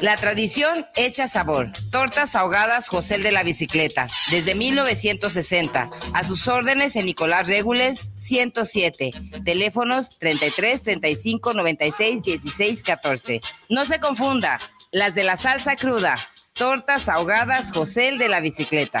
La tradición hecha sabor. Tortas ahogadas José de la Bicicleta, desde 1960. A sus órdenes en Nicolás Regules 107. Teléfonos 33 35 96 16 14. No se confunda, las de la salsa cruda. Tortas ahogadas José de la Bicicleta.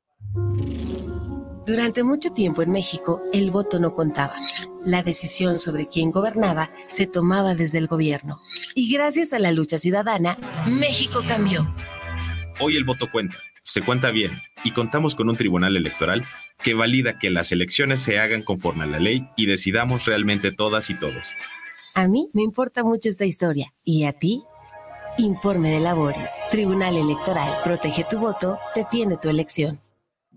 Durante mucho tiempo en México, el voto no contaba. La decisión sobre quién gobernaba se tomaba desde el gobierno. Y gracias a la lucha ciudadana, México cambió. Hoy el voto cuenta, se cuenta bien, y contamos con un tribunal electoral que valida que las elecciones se hagan conforme a la ley y decidamos realmente todas y todos. A mí me importa mucho esta historia. ¿Y a ti? Informe de labores. Tribunal Electoral. Protege tu voto. Defiende tu elección.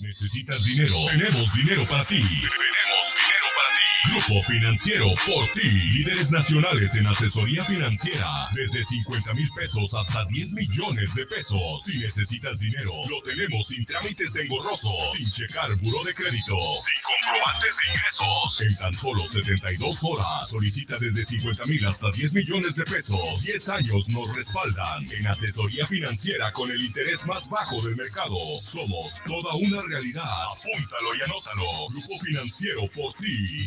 ¿Necesitas dinero? Tenemos dinero para ti. Tenemos dinero. Grupo Financiero por ti. Líderes nacionales en asesoría financiera. Desde 50 mil pesos hasta 10 millones de pesos. Si necesitas dinero, lo tenemos sin trámites engorrosos. Sin checar buró de crédito. Sin comprobantes de ingresos. En tan solo 72 horas. Solicita desde 50 mil hasta 10 millones de pesos. 10 años nos respaldan. En asesoría financiera con el interés más bajo del mercado. Somos toda una realidad. Apúntalo y anótalo. Grupo Financiero por ti.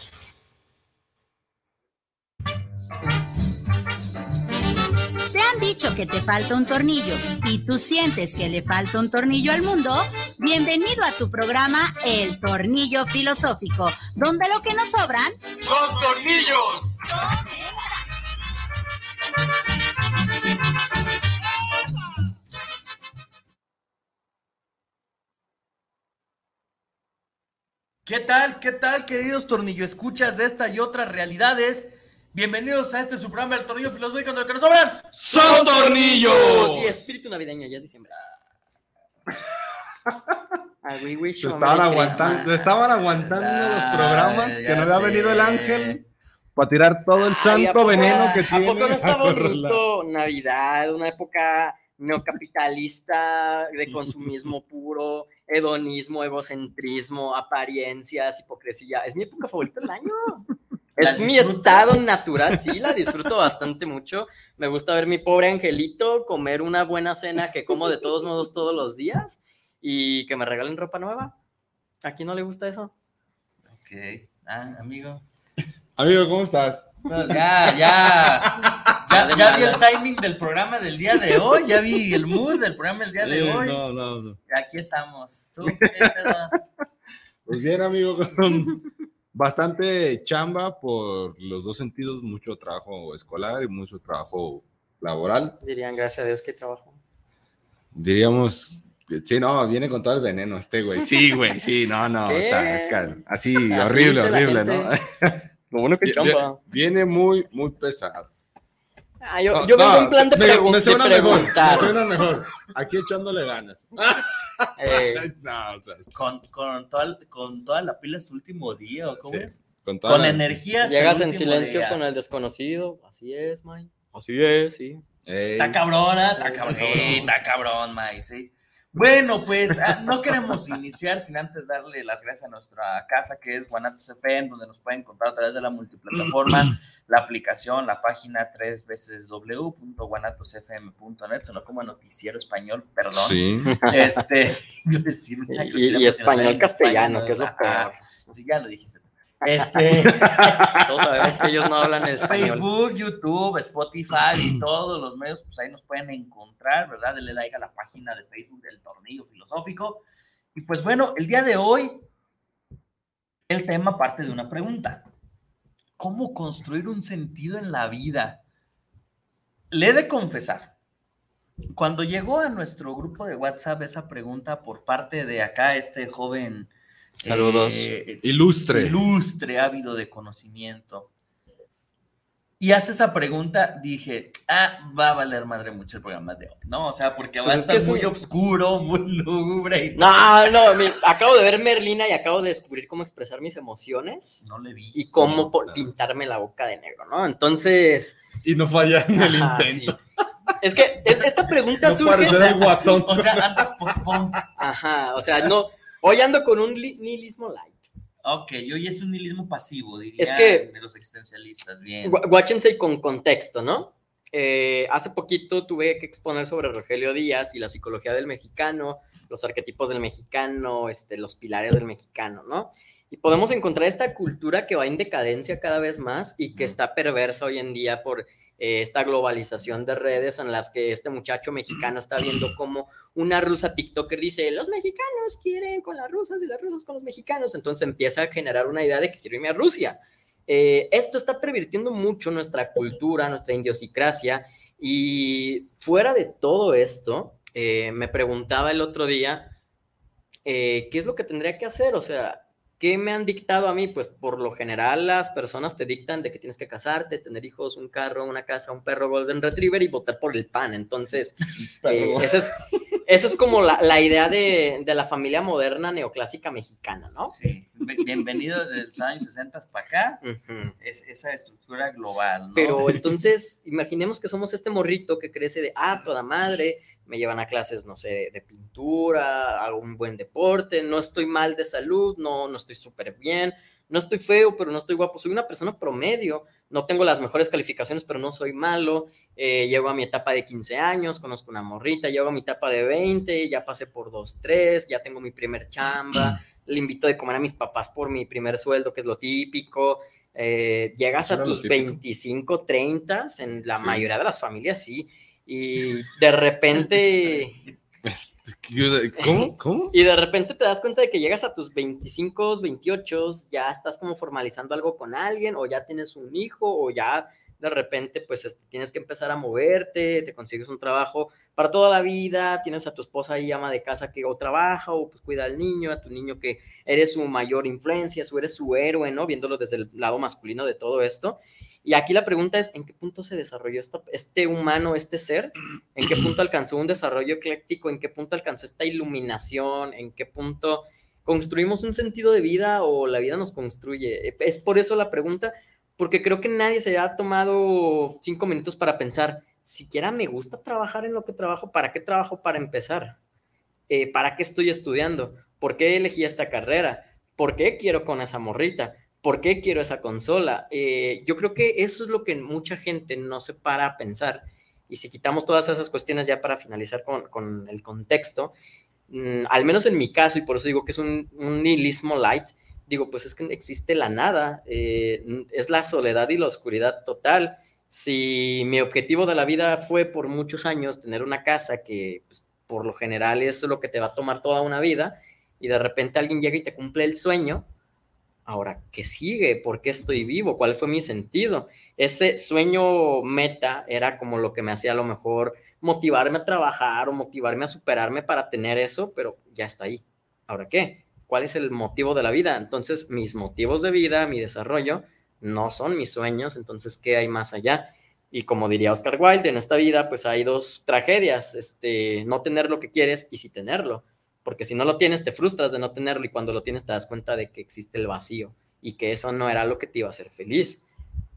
dicho que te falta un tornillo y tú sientes que le falta un tornillo al mundo? Bienvenido a tu programa El Tornillo Filosófico, donde lo que nos sobran ¡Son tornillos! ¿Qué tal? ¿Qué tal, queridos tornillo escuchas de esta y otras realidades? Bienvenidos a este su programa El Tornillo Filosófico, donde lo que nos sobran ¡Son tornillos! Y espíritu navideño, ya es diciembre. Ah, we wish Se a estaban, aguantando, se estaban aguantando los programas que no había sé. venido el ángel para tirar todo el Ay, ¿a santo poco- veneno que ¿A tiene. poco no está a bonito Navidad? Una época neocapitalista de consumismo puro, hedonismo, egocentrismo, apariencias, hipocresía. Es mi época favorita del año. ¿La Es mi estado natural, sí, la disfruto bastante mucho. Me gusta ver mi pobre angelito comer una buena cena que como de todos modos todos los días y que me regalen ropa nueva. ¿A quién no le gusta eso? Ok. Ah, amigo. Amigo, ¿cómo estás? Pues ya, ya. Ya, ya vi el timing del programa del día de hoy. Ya vi el mood del programa del día de hoy. no, no, no. Aquí estamos. ¿Tú qué? Pues bien, amigo, con bastante chamba por los dos sentidos, mucho trabajo escolar y mucho trabajo laboral. Dirían, gracias a Dios que trabajo. Diríamos, sí, no, viene con todo el veneno este güey. Sí, güey, sí, no, no, está ca- así, Así horrible, horrible, ¿no? Lo bueno que chamba. Viene muy, muy pesado. Ah, yo, No, yo vengo no, en plan de, me, pregun- me de suena mejor, preguntar. me suena mejor. Aquí echándole ganas. Eh, no, o sea, es- Con, con, toda, con toda la pila hasta último día, ¿o cómo Sí, es? con todas Con las- energía hasta Llegas el en silencio día. con el desconocido. Así es, Mike. Así es, sí. Está cabrona, está cabrón, está cabrón. sí, está cabrón, Mike, sí. Bueno, pues ah, no queremos iniciar sin antes darle las gracias a nuestra casa que es Guanatos FM, donde nos pueden encontrar a través de la multiplataforma, la aplicación, la página tres veces www.guanatosfm.net, sonó como noticiero español, perdón. Sí. Este, Y, y- y español castellano, que es lo peor. Sí, ya lo dijiste. Este, Todos sabemos que ellos no hablan español. Facebook, YouTube, Spotify y todos los medios, pues ahí nos pueden encontrar, ¿verdad? Denle like a la página de Facebook del Tornillo Filosófico. Y pues bueno, el día de hoy, el tema parte de una pregunta. ¿Cómo construir un sentido en la vida? Le he de confesar, cuando llegó a nuestro grupo de WhatsApp esa pregunta por parte de acá, este joven... Saludos. eh, Ilustre. ilustre, ávido de conocimiento. Y hace esa pregunta, dije, ah, va a valer madre mucho el programa de hoy, ¿no? O sea, porque va Pues a es estar muy un- oscuro, muy lúgubre y No, no, mi- acabo de ver Merlina y acabo de descubrir cómo expresar mis emociones no le vi. y cómo po- pintarme la boca de negro, ¿no? Entonces, Y no falla en el ajá, intento. sí. Es que es- esta pregunta No surge. el guasón. O sea, andas pospon. Ajá, o sea, no. Hoy ando con un li- nihilismo light. Ok, hoy es un nihilismo pasivo, diría Es que- de los existencialistas, bien. Guáchense con contexto, ¿no? Eh, hace poquito tuve que exponer sobre Rogelio Díaz y la psicología del mexicano, los arquetipos del mexicano, este, los pilares del mexicano, ¿no? Y podemos encontrar esta cultura que va en decadencia cada vez más y que está perversa hoy en día por eh, esta globalización de redes en las que este muchacho mexicano está viendo como una rusa TikToker dice, los mexicanos quieren con las rusas y las rusas con los mexicanos. Entonces empieza a generar una idea de que quiero irme a Rusia. Eh, esto está pervirtiendo mucho nuestra cultura, nuestra idiosincrasia y fuera de todo esto, eh, me preguntaba el otro día, eh, ¿qué es lo que tendría que hacer? O sea, ¿qué me han dictado a mí? Pues por lo general las personas te dictan de que tienes que casarte, tener hijos, un carro, una casa, un perro Golden Retriever y votar por el PAN. Entonces, eh, esa es, eso es como la, la idea de, de la familia moderna neoclásica mexicana, ¿no? Sí, Bien- bienvenido desde los años 60 para acá, es esa estructura global, ¿no? Pero entonces, imaginemos que somos este morrito que crece de, ah, toda madre, me llevan a clases, no sé, de pintura, hago un buen deporte, no estoy mal de salud, no, no estoy súper bien, no estoy feo, pero no estoy guapo, soy una persona promedio, no tengo las mejores calificaciones, pero no soy malo, eh, llego a mi etapa de 15 años, conozco una morrita, llego a mi etapa de 20, ya pasé por 2, 3, ya tengo mi primer chamba, le invito de comer a mis papás por mi primer sueldo, que es lo típico, eh, llegas ¿Eso a tus típico? 25, 30, en la mayoría de las familias sí, y de repente... Este, ¿qué- ¿Cómo? ¿Cómo? Y de repente te das cuenta de que llegas a tus 25, 28, ya estás como formalizando algo con alguien, o ya tienes un hijo, o ya de repente pues este, tienes que empezar a moverte, te consigues un trabajo para toda la vida, tienes a tu esposa ahí ama de casa que o trabaja, o pues cuida al niño, a tu niño que eres su mayor influencia, su eres su héroe, ¿no? Viéndolo desde el lado masculino de todo esto. Y aquí la pregunta es, ¿en qué punto se desarrolló este humano, este ser? ¿En qué punto alcanzó un desarrollo ecléctico? ¿En qué punto alcanzó esta iluminación? ¿En qué punto construimos un sentido de vida o la vida nos construye? Es por eso la pregunta, porque creo que nadie se ha tomado cinco minutos para pensar, siquiera me gusta trabajar en lo que trabajo, ¿para qué trabajo para empezar? Eh, ¿Para qué estoy estudiando? ¿Por qué elegí esta carrera? ¿Por qué quiero con esa morrita? ¿Por qué quiero esa consola? Eh, yo creo que eso es lo que mucha gente no se para a pensar. Y si quitamos todas esas cuestiones ya para finalizar con, con el contexto, mm, al menos en mi caso, y por eso digo que es un, un nihilismo light, digo, pues es que existe la nada, eh, es la soledad y la oscuridad total. Si mi objetivo de la vida fue por muchos años tener una casa que pues, por lo general es lo que te va a tomar toda una vida, y de repente alguien llega y te cumple el sueño, ahora, ¿qué sigue? ¿Por qué estoy vivo? ¿Cuál fue mi sentido? Ese sueño meta era como lo que me hacía a lo mejor motivarme a trabajar o motivarme a superarme para tener eso, pero ya está ahí. ¿Ahora qué? ¿Cuál es el motivo de la vida? Entonces, mis motivos de vida, mi desarrollo, no son mis sueños, entonces, ¿qué hay más allá? Y como diría Oscar Wilde, en esta vida pues hay dos tragedias, este, no tener lo que quieres y sí tenerlo, porque si no lo tienes te frustras de no tenerlo y cuando lo tienes te das cuenta de que existe el vacío y que eso no era lo que te iba a hacer feliz.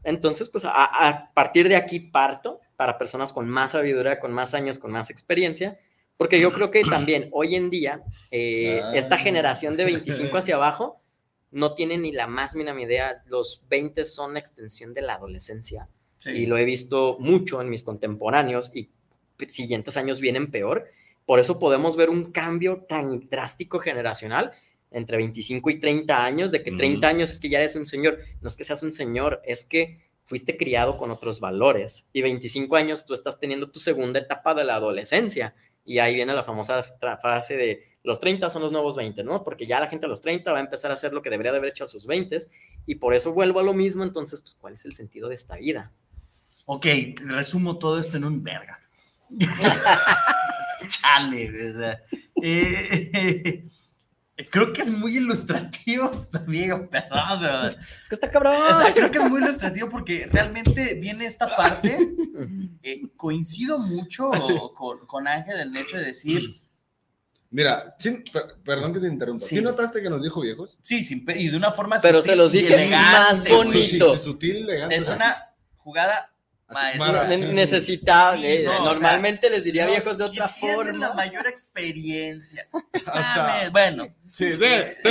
Entonces, pues a, a partir de aquí parto para personas con más sabiduría, con más años, con más experiencia, porque yo creo que también hoy en día, eh, esta generación de 25 hacia abajo no tiene ni la más mínima idea. Los 20 son la extensión de la adolescencia. Y lo he visto mucho en mis contemporáneos y siguientes años vienen peor. Por eso podemos ver un cambio tan drástico generacional entre 25 y 30 años, de que 30 años es que ya eres un señor. No es que seas un señor, es que fuiste criado con otros valores. Y 25 años tú estás teniendo tu segunda etapa de la adolescencia. Y ahí viene la famosa frase de los 30 son los nuevos 20, ¿no? Porque ya la gente a los 30 va a empezar a hacer lo que debería de haber hecho a sus 20 y por eso vuelvo a lo mismo, entonces, pues, ¿cuál es el sentido de esta vida? Ok, resumo todo esto en un verga. Chale, o sea, eh, creo que es muy ilustrativo, amigo, perdón, pero, Es que está cabrón. o sea, creo que es muy ilustrativo porque realmente viene esta parte, eh, coincido mucho con, con Ángel en el hecho de decir, Mira, sin- per- perdón que te interrumpa. ¿Sí, Sí. notaste que nos dijo viejos? sí, sin y de una forma Pero sutil se los y dije elegante. más bonito. Sí, sí, sí, sutil, elegante. Es una jugada así, mara, Ne- sí, sí. necesita, Sí, eh, no, o sea, normalmente les diría viejos de otra tienen la forma. mayor experiencia. O sea, Mames, bueno, sí, sí, sí.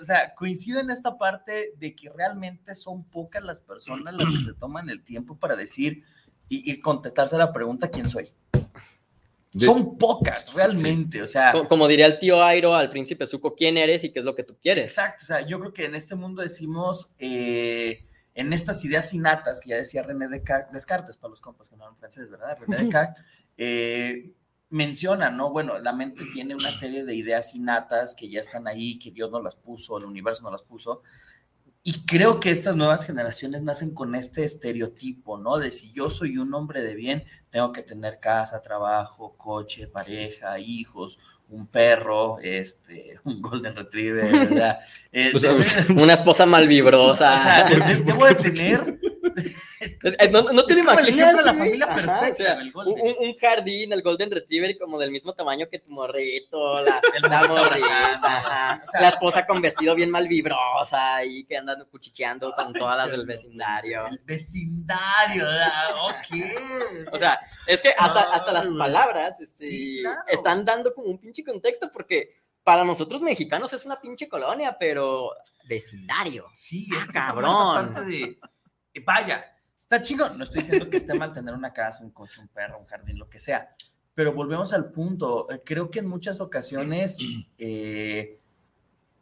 o sea, coincido en esta parte de que realmente son pocas las personas las que se toman el tiempo para decir y, y contestarse a la pregunta ¿quién soy? De- Son pocas, realmente, o sea, Co- Como diría el tío Airo al príncipe Zuko, ¿quién eres y qué es lo que tú quieres? exacto, o sea, yo creo que en este mundo decimos, eh, en estas ideas innatas que ya decía René Descartes, para los compas que no hablan francés, ¿verdad? René Descartes, eh, menciona, ¿no? Bueno, la mente tiene una serie de ideas innatas que ya están ahí, que Dios no las puso, el universo no las puso. Y creo que estas nuevas generaciones nacen con este estereotipo, ¿no? De si yo soy un hombre de bien, tengo que tener casa, trabajo, coche, pareja, hijos, un perro, este, un golden retriever, ¿verdad? Eh, O sea, de- Una esposa malvibrosa. o sea, de- debo de tener. Es- eh, no, no te Es lo como el imaginas. ejemplo de la güey? familia Ajá, perfecta, o sea, el un, jardín, el Golden Retriever, como del mismo tamaño que tu morrito, la, la morrita, la esposa con vestido bien malvibrosa y que andan cuchicheando con todas las del vecindario. El vecindario, ¿verdad? Ok. O sea, es que hasta, hasta las güey. palabras este, Sí, claro. están dando como un pinche contexto porque para nosotros mexicanos es una pinche colonia, pero vecindario. Sí, Ah, es como cabrón. de, eh, vaya, está chido. No estoy diciendo que esté mal tener una casa, un coche, un perro, un jardín, lo que sea. Pero volvemos al punto. eh, Creo que en muchas ocasiones eh,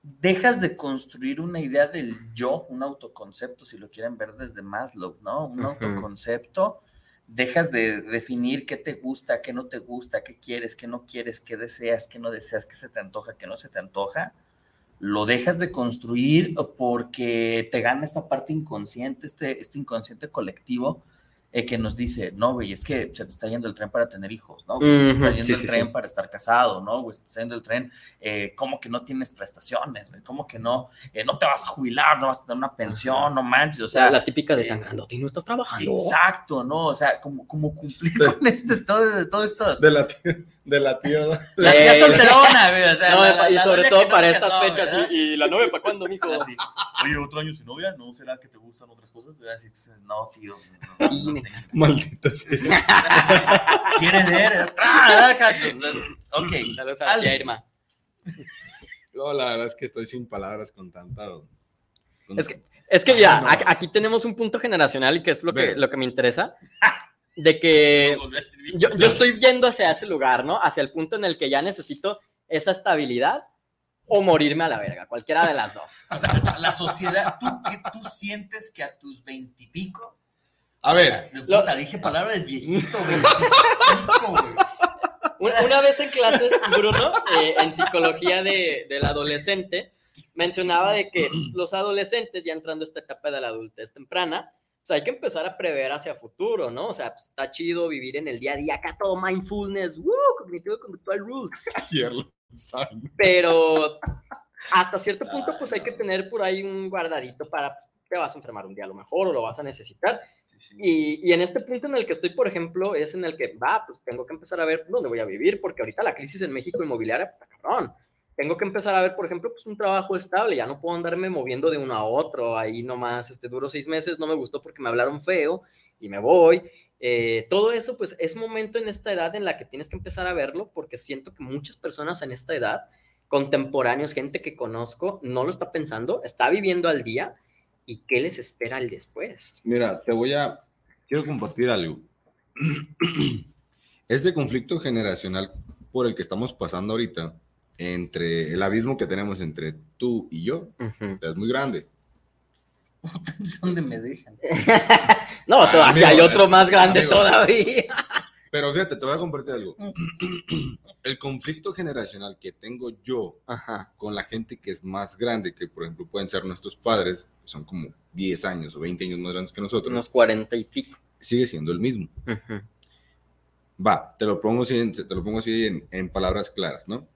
dejas de construir una idea del yo, un autoconcepto, si lo quieren ver desde Maslow, ¿no? Un autoconcepto. Dejas de definir qué te gusta, qué no te gusta, qué quieres, qué no quieres, qué deseas, qué no deseas, qué se te antoja, qué no se te antoja lo dejas de construir porque te gana esta parte inconsciente, este, este inconsciente colectivo eh, que nos dice, no, güey, es que se te está yendo el tren para tener hijos, ¿no? Güey, se te está yendo sí, el sí, tren sí. para estar casado, ¿no? Güey, se te está yendo el tren, eh, ¿cómo que no tienes prestaciones? güey? ¿Cómo que no? Eh, no te vas a jubilar, no vas a tener una pensión, no manches, o sea, la típica de eh, tan grandote y no estás trabajando. exacto, ¿no? O sea, como, como cumplir con este, todo, todo esto. De la tía. De la tía. La Eh, tía solterona, güey, o sea, No, la- la- y la sobre todo para estas casó, fechas. ¿verdad? ¿Y, la novia para cuándo, mijo? Así, Oye, otro año sin novia, ¿no será que te gustan otras cosas? Así, no, tío. no, no, No tengo. Maldita sea. ¿Quieren ver? ¡Ah, déjate! Ok. Saludos a la tía Alex. Irma. Yo la verdad es que estoy sin palabras con tanta. con- Es que, es que ya, Ah, no. aquí tenemos un punto generacional y que es lo que, lo que me interesa. De que yo, yo estoy yendo hacia ese lugar, ¿no? Hacia el punto en el que ya necesito esa estabilidad o morirme a la verga, cualquiera de las dos. O sea, la sociedad, ¿tú, qué- tú sientes que a tus veintipico. A ver, Lo- Puta, dije palabras viejito, güey. Una, una vez en clases, Bruno, eh, en psicología de, del adolescente, mencionaba de que los adolescentes, ya entrando a esta etapa de la adultez temprana, pues hay que empezar a prever hacia futuro, ¿no? O sea, pues, está chido vivir en el día a día, acá todo mindfulness, ¡woo! cognitivo conductual rules, ayer lo saben. pero hasta cierto punto, pues hay que tener por ahí un guardadito para, pues, te vas a enfermar un día a lo mejor o lo vas a necesitar. Y, en este punto en el que estoy, por ejemplo, es en el que, va, pues tengo que empezar a ver dónde voy a vivir, porque ahorita la crisis en México inmobiliaria, pues, cabrón. Tengo que empezar a ver, por ejemplo, pues un trabajo estable, ya no puedo andarme moviendo de uno a otro, ahí nomás, este, duro seis meses, no me gustó porque me hablaron feo y me voy. Eh, todo eso, pues es momento en esta edad en la que tienes que empezar a verlo, porque siento que muchas personas en esta edad, contemporáneos, gente que conozco, no lo está pensando, está viviendo al día, ¿y qué les espera al después? Mira, te voy a, quiero compartir algo. Este conflicto generacional por el que estamos pasando ahorita, entre el abismo que tenemos entre tú y yo, es muy grande. ¿Dónde me dejan? no, aquí hay otro más grande todavía. Pero fíjate, te voy a compartir algo. El conflicto generacional que tengo yo con la gente que es más grande, que por ejemplo pueden ser nuestros padres, son como 10 años o 20 años más grandes que nosotros. Unos 40 y pico. Sigue siendo el mismo. Va, te lo pongo así, te lo pongo así en, en, palabras claras, ¿no?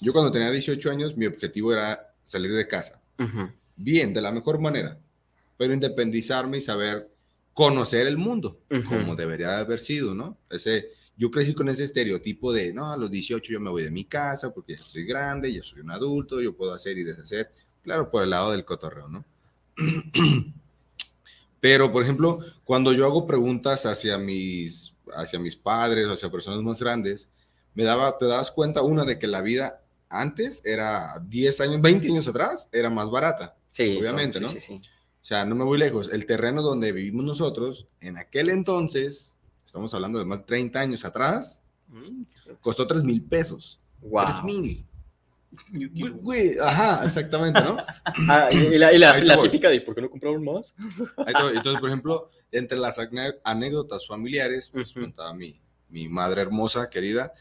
Yo cuando tenía 18 años, mi objetivo era salir de casa. Bien, de la mejor manera, pero independizarme y saber conocer el mundo, como debería haber sido, ¿no? Ese, yo crecí con ese estereotipo de, no, a los 18 yo me voy de mi casa porque ya estoy grande, ya soy un adulto, yo puedo hacer y deshacer, claro, por el lado del cotorreo, ¿no? Pero, por ejemplo, cuando yo hago preguntas hacia mis, hacia mis padres, hacia personas más grandes, me daba, te das cuenta, una, de que la vida antes era 10 años, 20 años atrás, era más barata. Sí. Obviamente, ¿no? Sí, sí, o sea, no me voy lejos. El terreno donde vivimos nosotros, en aquel entonces, estamos hablando de más de 30 años atrás, mm. costó 3 mil pesos. Wow. 3 mil. Ajá, exactamente, ¿no? Ah, y la, y la, típica de ¿por qué no compraron más? Entonces, por ejemplo, entre las anécdotas familiares, pues contaba mi, mi madre hermosa, querida,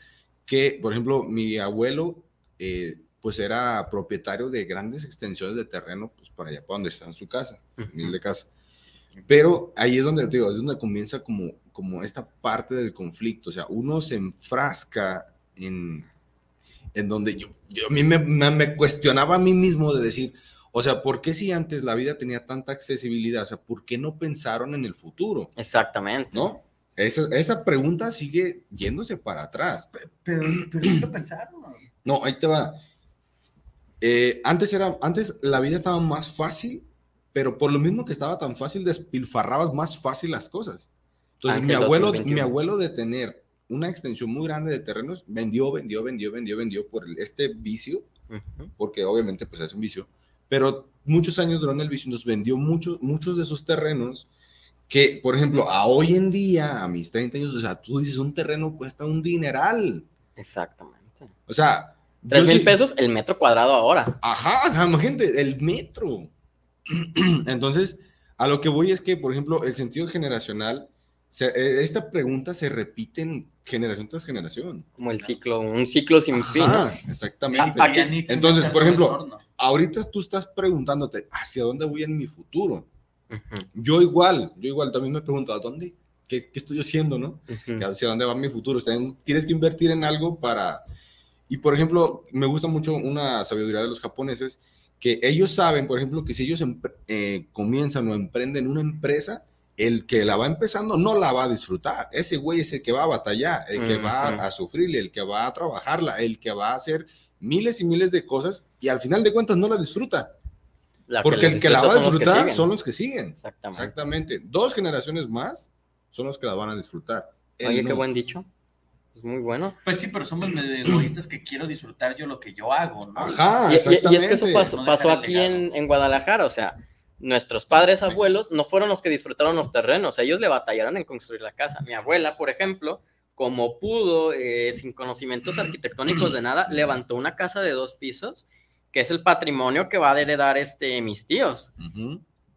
que, por ejemplo, mi abuelo eh, pues era propietario de grandes extensiones de terreno, pues para allá, para donde está en su casa, de casa. Pero ahí es donde, digo, es donde comienza como, como esta parte del conflicto, o sea, uno se enfrasca en, en donde yo, yo a mí me, me, cuestionaba a mí mismo de decir, o sea, ¿por qué si antes la vida tenía tanta accesibilidad? O sea, ¿por qué no pensaron en el futuro? Exactamente. ¿No? Esa, esa pregunta sigue yéndose para atrás. Pero, pero, pero lo pensaron. No, ahí te va. Eh, antes, era, antes la vida estaba más fácil, pero por lo mismo que estaba tan fácil, despilfarrabas más fácil las cosas. Entonces, mi abuelo, mi abuelo de tener una extensión muy grande de terrenos, vendió, vendió, vendió, vendió, vendió por este vicio, porque obviamente pues es un vicio, pero muchos años durante el vicio, nos vendió muchos, muchos de esos terrenos que, por ejemplo, a hoy en día, a mis 30 años, o sea, tú dices, un terreno cuesta un dineral. Exactamente. O sea, Tres mil pesos el metro cuadrado ahora. Ajá, o sea, imagínate, el metro. Entonces, a lo que voy es que, por ejemplo, el sentido generacional, e, esta pregunta se repite en generación tras generación. Como el ciclo, un ciclo sin fin. exactamente. Entonces, por ejemplo, ahorita tú estás preguntándote, ¿hacia dónde voy en mi futuro? Yo igual, yo igual también me pregunto, ¿a dónde? ¿Qué, estoy haciendo, no? ¿Hacia dónde va mi futuro? tienes que invertir en algo para y por ejemplo, me gusta mucho una sabiduría de los japoneses, que ellos saben, por ejemplo, que si ellos eh, comienzan o emprenden una empresa, el que la va empezando no la va a disfrutar. Ese güey es el que va a batallar, el que va a sufrir, el que va a trabajarla, el que va a hacer miles y miles de cosas y al final de cuentas no la disfruta. Porque el que la va a disfrutar son los que siguen. Exactamente. Exactamente. Dos generaciones más son los que la van a disfrutar. Oye, qué buen dicho. Es muy bueno. Pues sí, pero somos egoístas que quiero disfrutar yo lo que yo hago, ¿no? Ajá, y, exactamente. y es que eso pasó, aquí en, en, Guadalajara, o sea, nuestros padres, abuelos, no fueron los que disfrutaron los terrenos, ellos le batallaron en construir la casa. Mi abuela, por ejemplo, como pudo, eh, sin conocimientos arquitectónicos de nada, levantó una casa de dos pisos, que es el patrimonio que va a heredar este, mis tíos.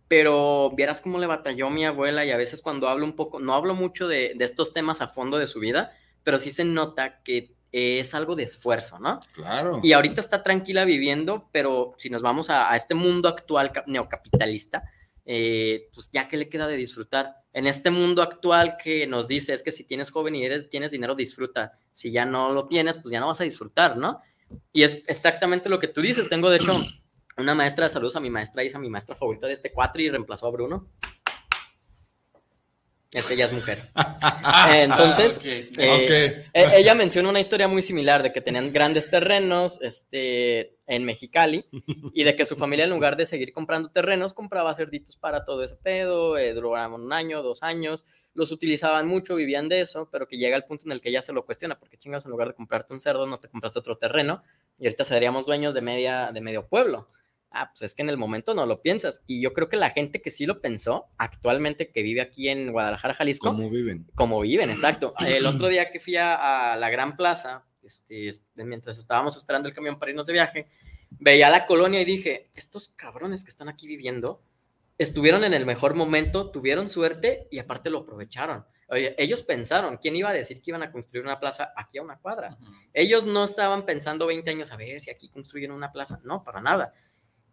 Pero vieras cómo le batalló mi abuela y a veces cuando hablo un poco, no hablo mucho de, de estos temas a fondo de su vida, pero sí se nota que es algo de esfuerzo, ¿no? Claro. Y ahorita está tranquila viviendo, pero si nos vamos a, este mundo actual neocapitalista, eh, pues ya que le queda de disfrutar. En este mundo actual que nos dice es que si tienes joven y eres, tienes dinero, disfruta. Si ya no lo tienes, pues ya no vas a disfrutar, ¿no? Y es exactamente lo que tú dices. Tengo, de hecho, una maestra de saludos a mi maestra Isa, mi maestra favorita de este cuatro y reemplazó a Bruno. Ella es mujer. Entonces, eh, e, ella menciona una historia muy similar de que tenían grandes terrenos este, en Mexicali y de que su familia en lugar de seguir comprando terrenos compraba cerditos para todo ese pedo, eh, duraban un año, dos años, los utilizaban mucho, vivían de eso, pero que llega el punto en el que ella se lo cuestiona, porque chingas en lugar de comprarte un cerdo no te compraste otro terreno y ahorita seríamos dueños de, media, de medio pueblo. Ah, pues es que en el momento no lo piensas. Y yo creo que la gente que sí lo pensó, actualmente que vive aquí en Guadalajara, Jalisco. Como viven. Como viven, exacto. El otro día que fui a, la Gran Plaza, este, mientras estábamos esperando el camión para irnos de viaje, veía la colonia y dije, estos cabrones que están aquí viviendo, estuvieron en el mejor momento, tuvieron suerte y aparte lo aprovecharon. Oye, ellos pensaron, ¿quién iba a decir que iban a construir una plaza aquí a una cuadra? Ellos no estaban pensando 20 años a ver si aquí construyen una plaza, no, para nada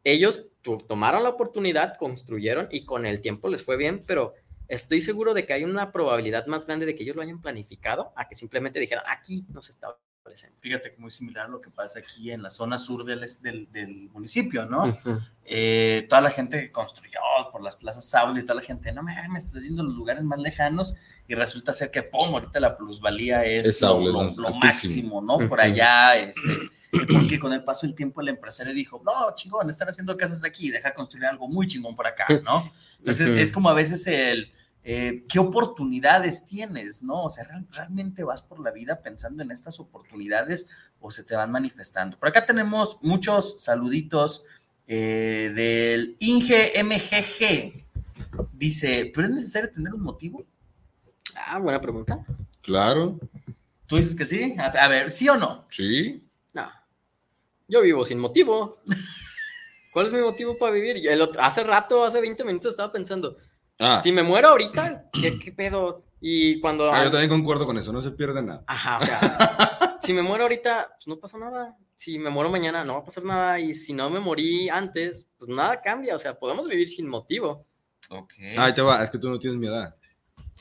ellos tomaron la oportunidad, construyeron y con el tiempo les fue bien, pero estoy seguro de que hay una probabilidad más grande de que ellos lo hayan planificado a que simplemente dijeran, aquí nos está presente. Fíjate que muy similar a lo que pasa aquí en la zona sur del, del, municipio, ¿no? Eh, toda la gente construyó por las plazas Saúl y toda la gente, no me estás haciendo los lugares más lejanos y resulta ser que, pum, ahorita la plusvalía es, lo, máximo, ¿no? Por allá, este porque con el paso del tiempo el empresario dijo, no, chingón, están haciendo casas aquí, deja construir algo muy chingón por acá, ¿no? Entonces es como a veces el, eh, ¿qué oportunidades tienes, no? O sea, ¿realmente vas por la vida pensando en estas oportunidades o se te van manifestando? Por acá tenemos muchos saluditos eh, del Inge MGG. Dice, ¿pero es necesario tener un motivo? Ah, buena pregunta. Claro. ¿Tú dices que sí? a ver, ¿sí o no? Sí. Yo vivo sin motivo. ¿Cuál es mi motivo para vivir? El hace rato, hace 20 minutos estaba pensando, ah. si me muero ahorita, ¿qué, pedo? Y cuando... Ah, yo también concuerdo con eso, no se pierde nada. Ajá, o sea, si me muero ahorita, pues no pasa nada. Si me muero mañana, no va a pasar nada. Y si no me morí antes, pues nada cambia. O sea, podemos vivir sin motivo. Ok. Ah, te va, es que tú no tienes mi edad.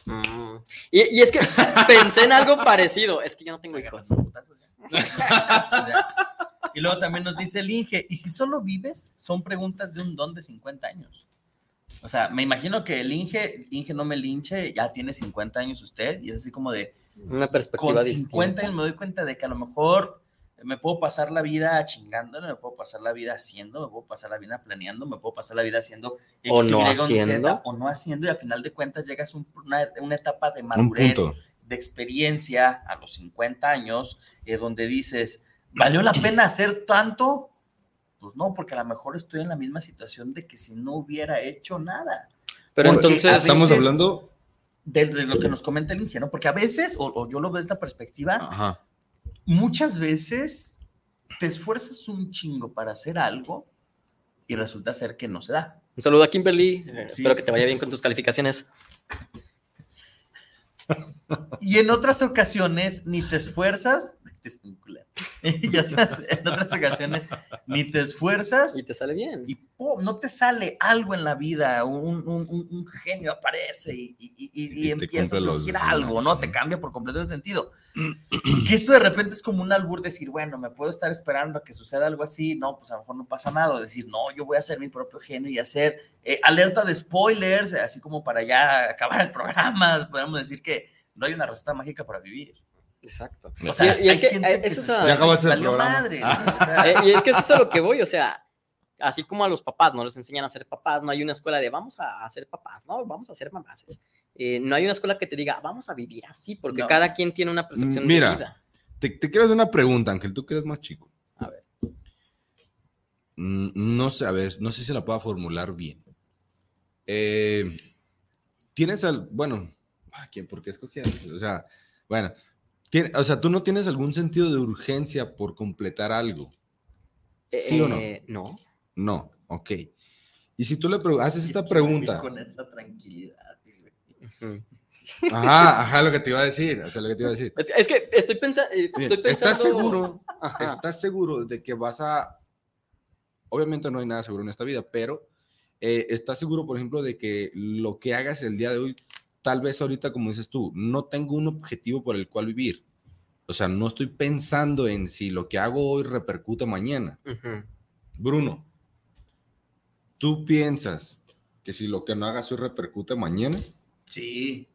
Mm. Y, y, es que pensé en algo parecido. Es que yo no tengo hijos. Y luego también nos dice el Inge, ¿y si solo vives? Son preguntas de un don de 50 años. O sea, me imagino que el Inge, Inge no me linche, ya tiene 50 años usted, y es así como de... Una perspectiva Con 50 años me doy cuenta de que a lo mejor me puedo pasar la vida chingando, me puedo pasar la vida haciendo, me puedo pasar la vida planeando, me puedo pasar la vida haciendo o no haciendo o no haciendo y al final de cuentas llegas a una, una, etapa de madurez, de experiencia a los 50 años, eh, donde dices, ¿Valió la pena hacer tanto? Pues no, porque a lo mejor estoy en la misma situación de que si no hubiera hecho nada. Pero entonces estamos hablando de, lo que nos comenta el ingeniero, porque a veces, o, yo lo veo de esta perspectiva, muchas veces te esfuerzas un chingo para hacer algo y resulta ser que no se da. Un saludo a Kimberly, espero que te vaya bien con tus calificaciones. Y en otras ocasiones ni te esfuerzas, y en otras ocasiones ni te esfuerzas. Y te sale bien. Y no te sale algo en la vida, un, genio aparece y, empieza a surgir algo, ¿no? Te cambia por completo el sentido. que esto de repente es como un albur decir, bueno, me puedo estar esperando a que suceda algo así, no, pues a lo mejor no pasa nada, decir, no, yo voy a hacer mi propio genio y hacer eh, alerta de spoilers, así como para ya acabar el programa, podemos decir que no hay una receta mágica para vivir. Exacto. O sea, y, es que, eso es a, eh, y es que eso es a lo que voy, o sea, así como a los papás no les enseñan a ser papás, no hay una escuela de vamos a, ser papás, no, vamos a ser mamás. Eh, no hay una escuela que te diga vamos a vivir así, porque cada quien tiene una percepción Mira, de vida. Te, te quiero hacer una pregunta, Ángel, tú que eres más chico. A ver. Mm, no sé, a ver, no sé si la puedo formular bien. Eh, tienes al, bueno, ¿quién? ¿Por qué escogí? O sea, bueno, o sea, tú no tienes algún sentido de urgencia por completar algo. ¿Sí o no? Eh, no. No, ok. Y si tú le haces esta pregunta. Con esa tranquilidad. Ajá, ajá, lo que te iba a decir. O sea, lo que te iba a decir. Es que estoy, pensando. ¿Estás seguro? ¿Estás seguro de que vas a. Obviamente no hay nada seguro en esta vida, pero eh, ¿estás seguro, por ejemplo, de que lo que hagas el día de hoy tal vez ahorita, como dices tú, no tengo un objetivo por el cual vivir. O sea, no estoy pensando en si lo que hago hoy repercute mañana. Bruno, ¿tú piensas que si lo que no hagas hoy repercute mañana? Sí.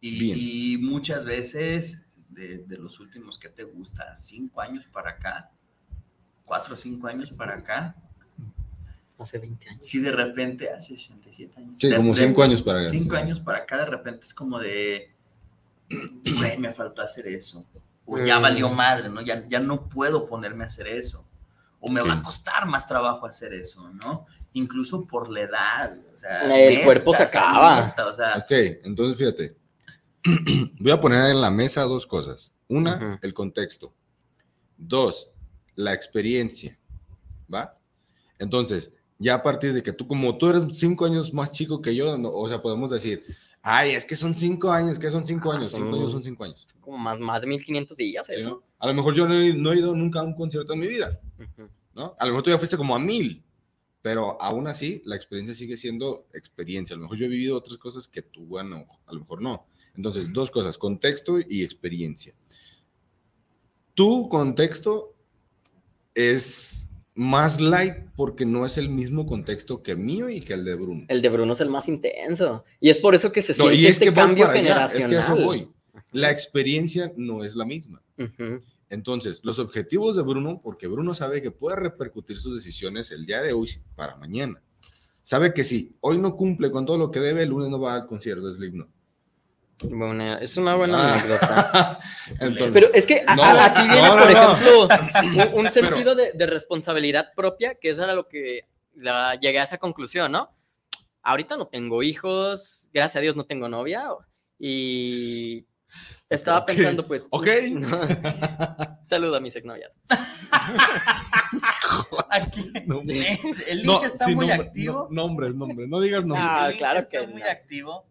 Y, muchas veces, de, los últimos que te gusta, cinco años para acá, cuatro o cinco años para acá. Hace 20 años. Sí, de repente, hace 67 años. Sí, como cinco años para acá. Cinco años para acá, de repente es como de, me faltó hacer eso. O ya valió mm. madre, ¿no? Ya, ya no puedo ponerme a hacer eso. O me va a costar más trabajo hacer eso, ¿no? Incluso por la edad. O sea, el cuerpo se acaba. o sea, ok, entonces fíjate. Voy a poner en la mesa dos cosas. Una, el contexto. Dos, la experiencia. ¿Va? Entonces, ya a partir de que tú, como tú eres cinco años más chico que yo, o sea, podemos decir, ay, es que son cinco años, que son cinco ah, años, cinco años son cinco años. Como más, más de 1500 días, eso. A lo mejor yo no he, no he, ido nunca a un concierto en mi vida, ¿no? A lo mejor tú ya fuiste como a mil, pero aún así la experiencia sigue siendo experiencia. A lo mejor yo he vivido otras cosas que tú, bueno, a lo mejor no. Entonces, dos cosas, contexto y experiencia. Tu contexto es más light porque no es el mismo contexto que mío y que el de Bruno. El de Bruno es el más intenso. Y es por eso que se siente este cambio generacional. es que eso voy. La experiencia no es la misma. Entonces, los objetivos de Bruno, porque Bruno sabe que puede repercutir sus decisiones el día de hoy para mañana. Sabe que si hoy no cumple con todo lo que debe, el lunes no va al concierto de Slipknot es una buena ah. anécdota. pero es que aquí viene, por ejemplo, un, sentido de, responsabilidad propia, que eso era lo que la, llegué a esa conclusión, ¿no? Ahorita no tengo hijos, gracias a Dios no tengo novia, y estaba pensando, pues. Ok. Saludo a mis exnovias. Aquí, el link está muy activo. nombres, nombres, no digas nombres. Ah, claro está que muy activo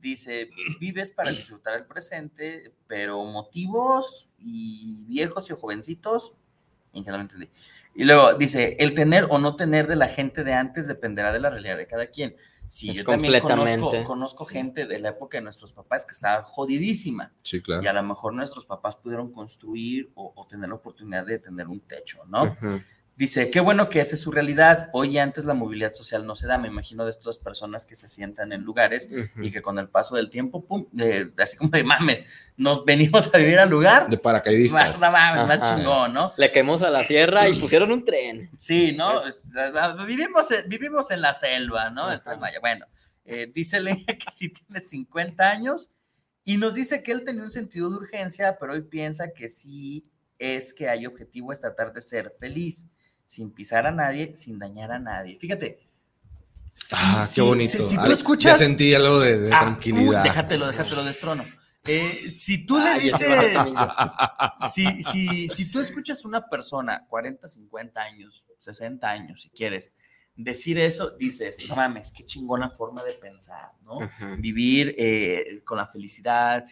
dice, vives para disfrutar el presente, pero motivos y viejos y jovencitos, entendí. Y luego dice, el tener o no tener de la gente de antes dependerá de la realidad de cada quien. Sí, yo también conozco, gente de la época de nuestros papás que estaba jodidísima. Sí, claro. Y a lo mejor nuestros papás pudieron construir o, tener la oportunidad de tener un techo, ¿no? Dice, qué bueno que esa es su realidad. Hoy antes la movilidad social no se da. Me imagino de estas personas que se sientan en lugares y que con el paso del tiempo, pum, así como de mame, nos venimos a vivir al lugar. De paracaidistas. Más, chingón, ¿no? Le quemamos a la sierra y pusieron un tren. Sí, ¿no? Vivimos, vivimos en la selva, ¿no? Bueno, eh, dícele que si tiene 50 años y nos dice que él tenía un sentido de urgencia, pero hoy piensa que sí es que hay objetivo es tratar de ser feliz sin pisar a nadie, sin dañar a nadie. Fíjate. ah, qué bonito. Si, tú escuchas. Ya sentí algo de, ah, tranquilidad. déjatelo, déjatelo de estrono. Eh, si tú le dices, si, si, si, tú escuchas a una persona, 40, 50 años, 60 años, si quieres, decir eso, dices, no mames, qué chingona forma de pensar, ¿no? Vivir eh, con la felicidad.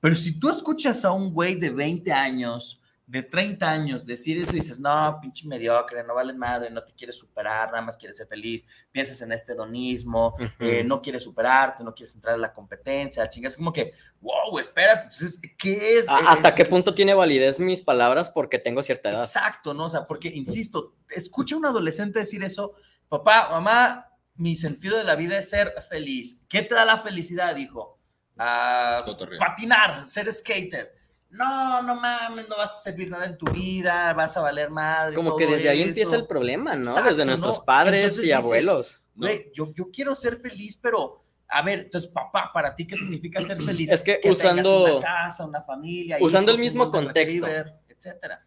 Pero si tú escuchas a un güey de 20 años, de 30 años decir eso y dices, no, pinche mediocre, no vales madre, no te quieres superar, nada más quieres ser feliz, piensas en este hedonismo, eh, no quieres superarte, no quieres entrar a la competencia, chingas, como que, wow, espera, pues, ¿qué es? ¿Hasta eh, qué punto tiene validez mis palabras porque tengo cierta edad? Exacto, ¿no? O sea, porque, insisto, escucha a un adolescente decir eso, papá, mamá, mi sentido de la vida es ser feliz. ¿Qué te da la felicidad, hijo? Ah, patinar, ser skater no, no mames, no vas a servir nada en tu vida, vas a valer madre. Como que desde ahí empieza el problema, ¿no? desde nuestros padres y abuelos. Güey, yo, yo quiero ser feliz, pero a ver, entonces, papá, ¿para ti qué significa ser feliz? Es que, usando una casa, una familia, usando el mismo contexto, etcétera.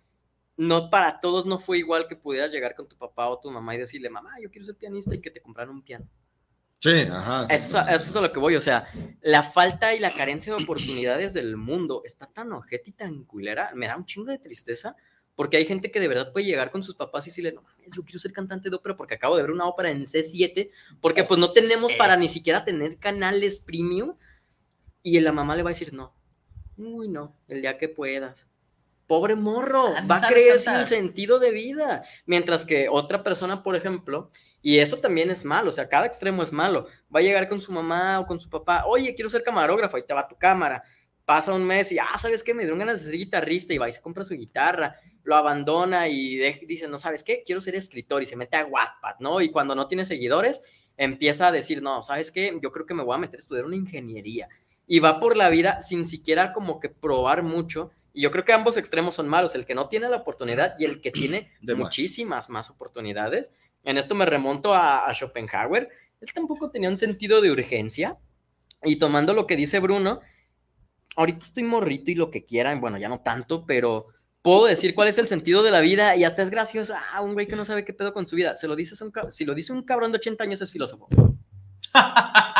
No para todos no fue igual que pudieras llegar con tu papá o tu mamá y decirle, mamá, yo quiero ser pianista y que te compraran un piano. Sí, ajá. eso, es a lo que voy, o sea, la falta y la carencia de oportunidades del mundo está tan ojete y tan culera, me da un chingo de tristeza, porque hay gente que de verdad puede llegar con sus papás y decirle, no mames, yo quiero ser cantante de ópera porque acabo de ver una ópera en C7, porque pues no tenemos para ni siquiera tener canales premium, y la mamá le va a decir, no, uy, no, el día que puedas. Pobre morro, ah, va a creer sin sentido de vida. Mientras que otra persona, por ejemplo, y eso también es malo, o sea, cada extremo es malo. Va a llegar con su mamá o con su papá, oye, quiero ser camarógrafo, ahí te va tu cámara. Pasa un mes y, ah, ¿sabes qué? Me dieron ganas de ser guitarrista y va y se compra su guitarra, lo abandona y dice, no, ¿sabes qué? Quiero ser escritor y se mete a Wattpad, ¿no? Y cuando no tiene seguidores, empieza a decir, no, ¿sabes qué? Yo creo que me voy a meter a estudiar una ingeniería y va por la vida sin siquiera como que probar mucho. Y yo creo que ambos extremos son malos, el que no tiene la oportunidad y el que tiene muchísimas más oportunidades. En esto me remonto a, a Schopenhauer. Él tampoco tenía un sentido de urgencia. Y tomando lo que dice Bruno, ahorita estoy morrito y lo que quieran, bueno, ya no tanto, pero puedo decir cuál es el sentido de la vida y hasta es gracioso. Ah, un güey que no sabe qué pedo con su vida. Se lo dices si lo dice un cabrón de 80 años es filósofo.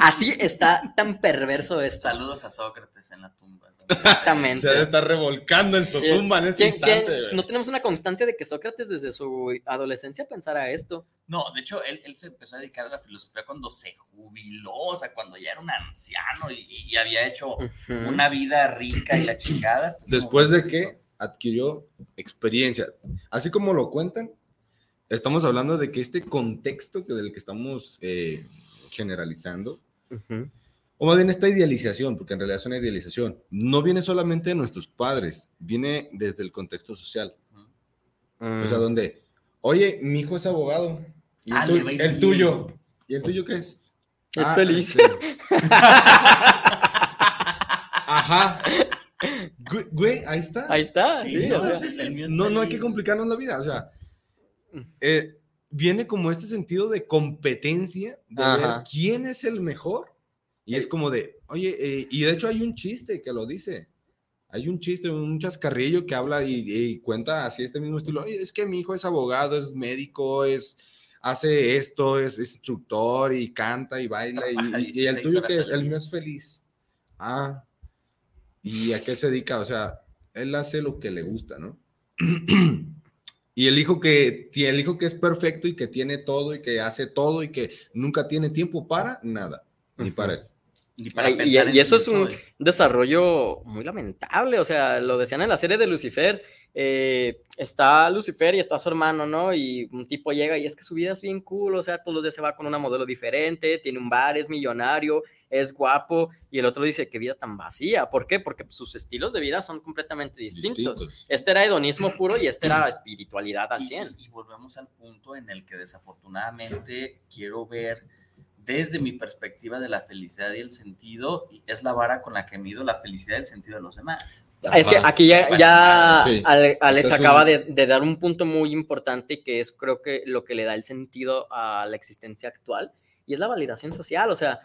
Así está tan perverso esto. Saludos a Sócrates en la tumba. Exactamente. Se debe estar revolcando en su tumba en este instante. no tenemos una constancia de que Sócrates desde su adolescencia pensara esto. No, de hecho, él, se empezó a dedicar a la filosofía cuando se jubiló, o sea, cuando ya era un anciano y, había hecho una vida rica y la chingada. Después de que adquirió experiencia. Así como lo cuentan, estamos hablando de que este contexto que del que estamos eh, generalizando, o más bien esta idealización, porque en realidad es una idealización, no viene solamente de nuestros padres, viene desde el contexto social. O sea, mm. donde, oye, mi hijo es abogado, y el, tuyo, ¿y el tuyo qué es? Es ah, feliz. Ajá. Güey, ahí está. Ahí está, no, no, hay que complicarnos la vida, o sea, mm. eh, viene como este sentido de competencia, de ver quién es el mejor y es como de, oye, eh, y de hecho hay un chiste que lo dice. Hay un chiste, un chascarrillo que habla y, cuenta así este mismo estilo. Oye, es que mi hijo es abogado, es médico, es hace esto, es, instructor y canta y baila. Y, el tuyo que es, el mío es feliz. Ah, ¿y a qué se dedica? O sea, él hace lo que le gusta, ¿no? y el hijo que el hijo que es perfecto y que tiene todo y que hace todo y que nunca tiene tiempo para nada, ni para él. Y, eso es un desarrollo muy lamentable, o sea, lo decían en la serie de Lucifer, eh, está Lucifer y está su hermano, ¿no? Y un tipo llega y es que su vida es bien cool, o sea, todos los días se va con una modelo diferente, tiene un bar, es millonario, es guapo, y el otro dice, qué vida tan vacía, ¿por qué? Porque sus estilos de vida son completamente distintos. Este era hedonismo puro y este era espiritualidad al 100. y volvemos al punto en el que desafortunadamente quiero ver desde mi perspectiva de la felicidad y el sentido, es la vara con la que mido la felicidad y el sentido de los demás. Es que aquí ya, ya Alex acaba de, dar un punto muy importante que es creo que lo que le da el sentido a la existencia actual y es la validación social. O sea,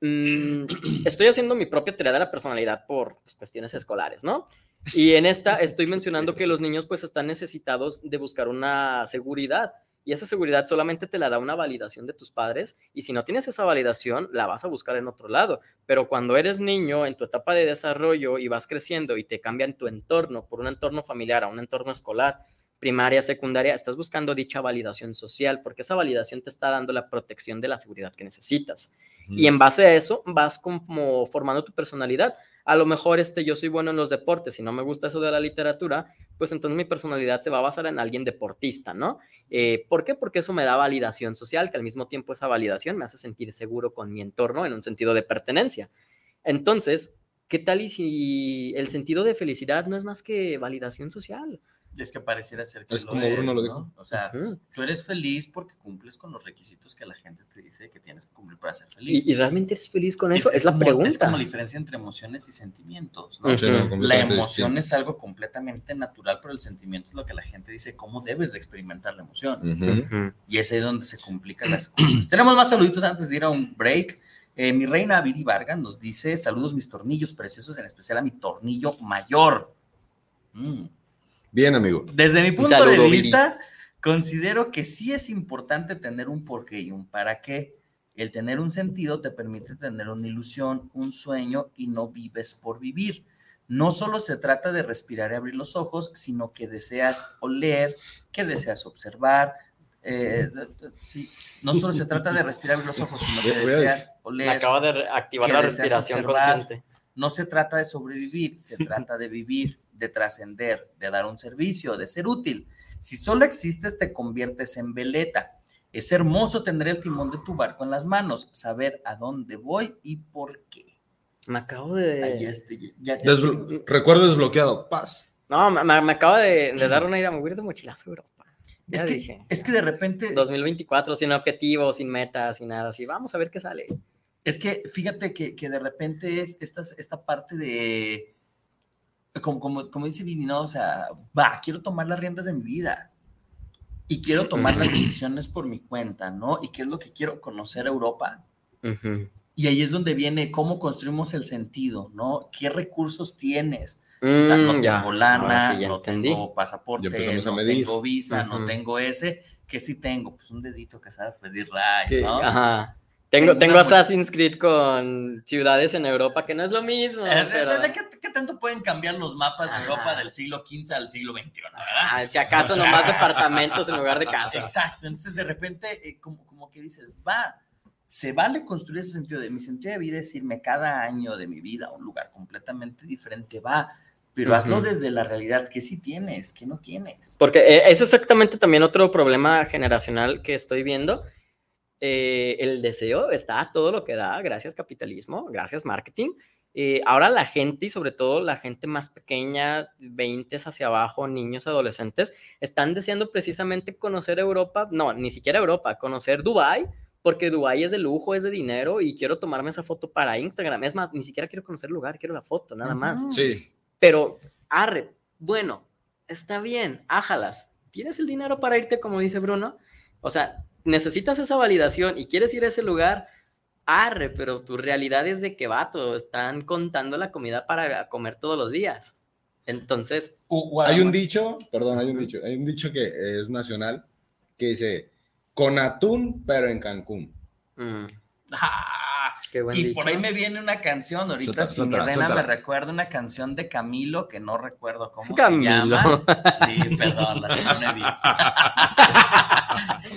mm, estoy haciendo mi propia teoría de la personalidad por pues, cuestiones escolares, ¿no? Y en esta estoy mencionando que los niños pues están necesitados de buscar una seguridad y esa seguridad solamente te la da una validación de tus padres y si no tienes esa validación, la vas a buscar en otro lado. Pero cuando eres niño, en tu etapa de desarrollo y vas creciendo y te cambian tu entorno por un entorno familiar a un entorno escolar, primaria, secundaria, estás buscando dicha validación social porque esa validación te está dando la protección de la seguridad que necesitas. Y en base a eso vas como formando tu personalidad a lo mejor este, yo soy bueno en los deportes y no me gusta eso de la literatura, pues entonces mi personalidad se va a basar en alguien deportista, ¿no? Eh, ¿Por qué? Porque eso me da validación social, que al mismo tiempo esa validación me hace sentir seguro con mi entorno en un sentido de pertenencia. Entonces, ¿qué tal si el sentido de felicidad no es más que validación social? Es que pareciera ser que es como Bruno lo dijo. O sea, tú eres feliz porque cumples con los requisitos que la gente te dice que tienes que cumplir para ser feliz. ¿Y, realmente eres feliz con eso? Es, la pregunta. Es como la diferencia entre emociones y sentimientos. ¿no? la emoción es algo completamente natural, pero el sentimiento es lo que la gente dice, cómo debes de experimentar la emoción. Y es ahí donde se complican las cosas. Tenemos más saluditos antes de ir a un break. Eh, mi reina Viri Vargas nos dice, saludos mis tornillos preciosos, en especial a mi tornillo mayor. Mm. Bien, amigo. Desde mi punto de vista, considero que sí es importante tener un porqué y un para qué. El tener un sentido te permite tener una ilusión, un sueño y no vives por vivir. No solo se trata de respirar y abrir los ojos, sino que deseas oler, que deseas observar. Eh, no solo se trata de respirar y abrir los ojos, sino que deseas oler. Acaba de activar la respiración consciente. No se trata de sobrevivir, se trata de vivir de trascender, de dar un servicio, de ser útil. Si solo existes, te conviertes en veleta. Es hermoso tener el timón de tu barco en las manos, saber a dónde voy y por qué. Me acabo de. Recuerdo desbloqueado, paz. No, me, acaba de, dar una idea, muy de mochilazo Europa. es que, es que de repente. 2024, sin objetivo, sin metas, sin nada así. Vamos a ver qué sale. Es que fíjate que, de repente es esta, esta parte de, como, como, como dice Vini, ¿no? O sea, va, quiero tomar las riendas de mi vida y quiero tomar las decisiones por mi cuenta, ¿no? ¿Y qué es lo que quiero? Conocer Europa. Y ahí es donde viene cómo construimos el sentido, ¿no? ¿Qué recursos tienes? Mm, no tengo lana, no tengo pasaporte, no tengo visa, no tengo ese. ¿Qué sí tengo? Pues un dedito que sabe pedir ray, ¿no? Ajá. Tengo, tengo Assassin's Creed con ciudades en Europa, que no es lo mismo. Eh, ¿qué, tanto pueden cambiar los mapas de Europa del siglo XV al siglo XXI, verdad? Si acaso nomás departamentos en lugar de casas. Exacto, entonces de repente, eh, como, como que dices, va, se vale construir ese sentido de mi sentido de vida, es irme cada año de mi vida a un lugar completamente diferente, va, pero hazlo desde la realidad, que sí tienes, que no tienes. Porque eh, es exactamente también otro problema generacional que estoy viendo eh, el deseo está todo lo que da, gracias capitalismo, gracias marketing. Eh, ahora la gente y sobre todo la gente más pequeña, 20 hacia abajo, niños, adolescentes, están deseando precisamente conocer Europa, no, ni siquiera Europa, conocer Dubai, porque Dubai es de lujo, es de dinero y quiero tomarme esa foto para Instagram. Es más, ni siquiera quiero conocer el lugar, quiero la foto, nada más. Sí. Pero, arre, bueno, está bien, ájalas. ¿Tienes el dinero para irte, como dice Bruno? O sea, necesitas esa validación y quieres ir a ese lugar, arre, pero tu realidad es de que vato, están contando la comida para comer todos los días. Entonces, hay un dicho, perdón, hay un dicho, hay un dicho que es nacional que dice con atún, pero en Cancún. Mm. y por ahí me viene una canción, ahorita si me recuerda una canción de Camilo que no recuerdo cómo se llama. Sí, perdón, la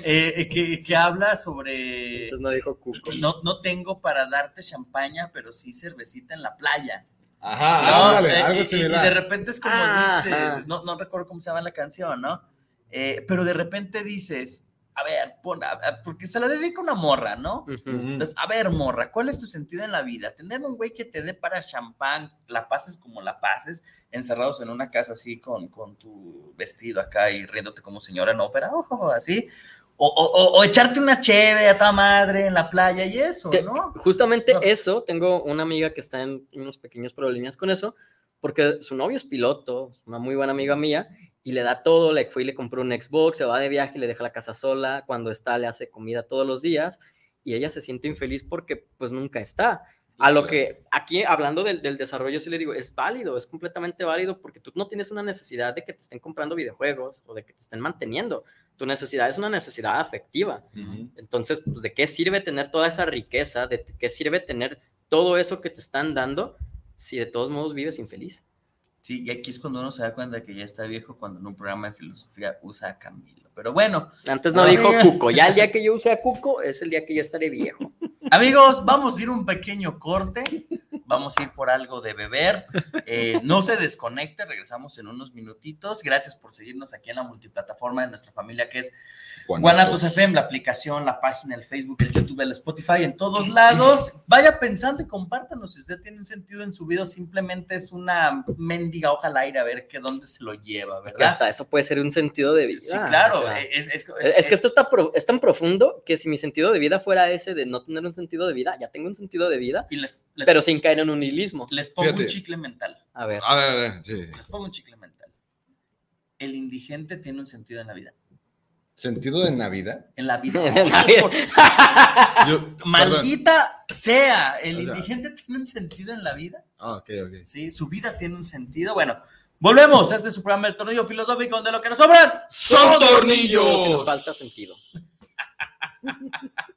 eh, que, que, habla sobre... no dijo Cuco. No, no tengo para darte champaña, pero sí cervecita en la playa. Ajá, eh, algo similar. Y, de repente es como dices, no, no recuerdo cómo se llama la canción, ¿no? Eh, pero de repente dices, a ver, pon, porque se la dedica una morra, ¿no? Entonces, a ver, morra, ¿cuál es tu sentido en la vida? Tener un güey que te dé para champán, la pases como la pases, encerrados en una casa así con, con tu vestido acá y riéndote como señora en ópera, ojo, así. O, o, o, echarte una cheve a tu madre en la playa y eso, ¿no? Justamente eso, tengo una amiga que está en unos pequeños problemas con eso, porque su novio es piloto, una muy buena amiga mía, y le da todo, le fue y le compró un Xbox, se va de viaje, le deja la casa sola, cuando está le hace comida todos los días y ella se siente infeliz porque pues nunca está. A lo que aquí hablando del, desarrollo sí le digo, es válido, es completamente válido porque tú no tienes una necesidad de que te estén comprando videojuegos o de que te estén manteniendo. Tu necesidad es una necesidad afectiva. Entonces, pues, ¿de qué sirve tener toda esa riqueza? ¿De qué sirve tener todo eso que te están dando si de todos modos vives infeliz? Sí, y aquí es cuando uno se da cuenta que ya está viejo cuando en un programa de filosofía usa a Camilo. Pero bueno. Antes no dijo Cuco, ya el día que yo use a Cuco es el día que yo estaré viejo. Amigos, vamos a ir un pequeño corte. Vamos a ir por algo de beber. Eh, no se desconecte, regresamos en unos minutitos. Gracias por seguirnos aquí en la multiplataforma de nuestra familia que es Guanatos FM, la aplicación, la página, el Facebook, el YouTube, el Spotify, en todos lados. Vaya pensando y compártanos si usted tiene un sentido en su vida, simplemente es una mendiga hoja al aire a ver qué dónde se lo lleva, ¿verdad? Hasta eso puede ser un sentido de vida. Sí, claro. es, que esto está es tan profundo que si mi sentido de vida fuera ese de no tener un sentido de vida, ya tengo un sentido de vida, pero sin caer en un nihilismo. Les pongo un chicle mental. A ver. A ver, a ver, sí. Les pongo un chicle mental. El indigente tiene un sentido en la vida. ¿Sentido de Navidad? En la vida. Maldita sea, el indigente tiene un sentido en la vida. Ah, ok, ok. Sí, su vida tiene un sentido. Bueno, volvemos. Este es su programa El Tornillo Filosófico, donde lo que nos sobran son tornillos. nos falta sentido.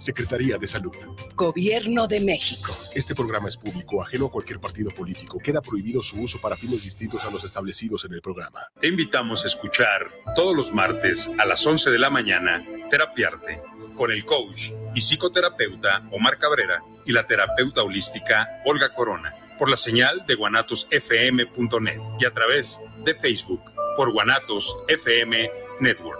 Secretaría de Salud. Gobierno de México. Este programa es público, ajeno a cualquier partido político. Queda prohibido su uso para fines distintos a los establecidos en el programa. Te invitamos a escuchar todos los martes a las 11 de la mañana Terapiarte con el coach y psicoterapeuta Omar Cabrera y la terapeuta holística Olga Corona por la señal de guanatosfm.net y a través de Facebook por Guanatos FM Network.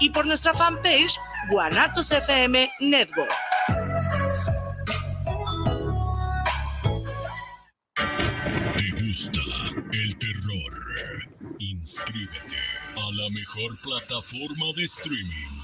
y por nuestra fanpage Guanatos FM Network. ¿Te gusta el terror? Inscríbete a la mejor plataforma de streaming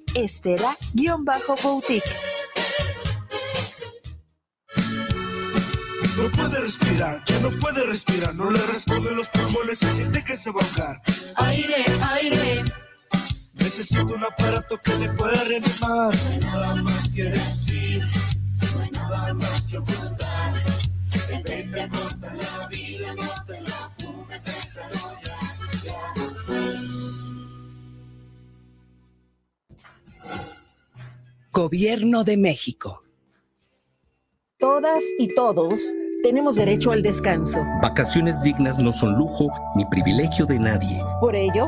Estela-Boutique. No puede respirar, ya no puede respirar, no le responden los pulmones, se siente que se va a ahogar. Aire, aire. Necesito un aparato que le pueda reanimar. No hay nada más que decir, no hay nada más que ocultar. El te Gobierno de México. Todas y todos tenemos derecho al descanso. Vacaciones dignas no son lujo ni privilegio de nadie. Por ello,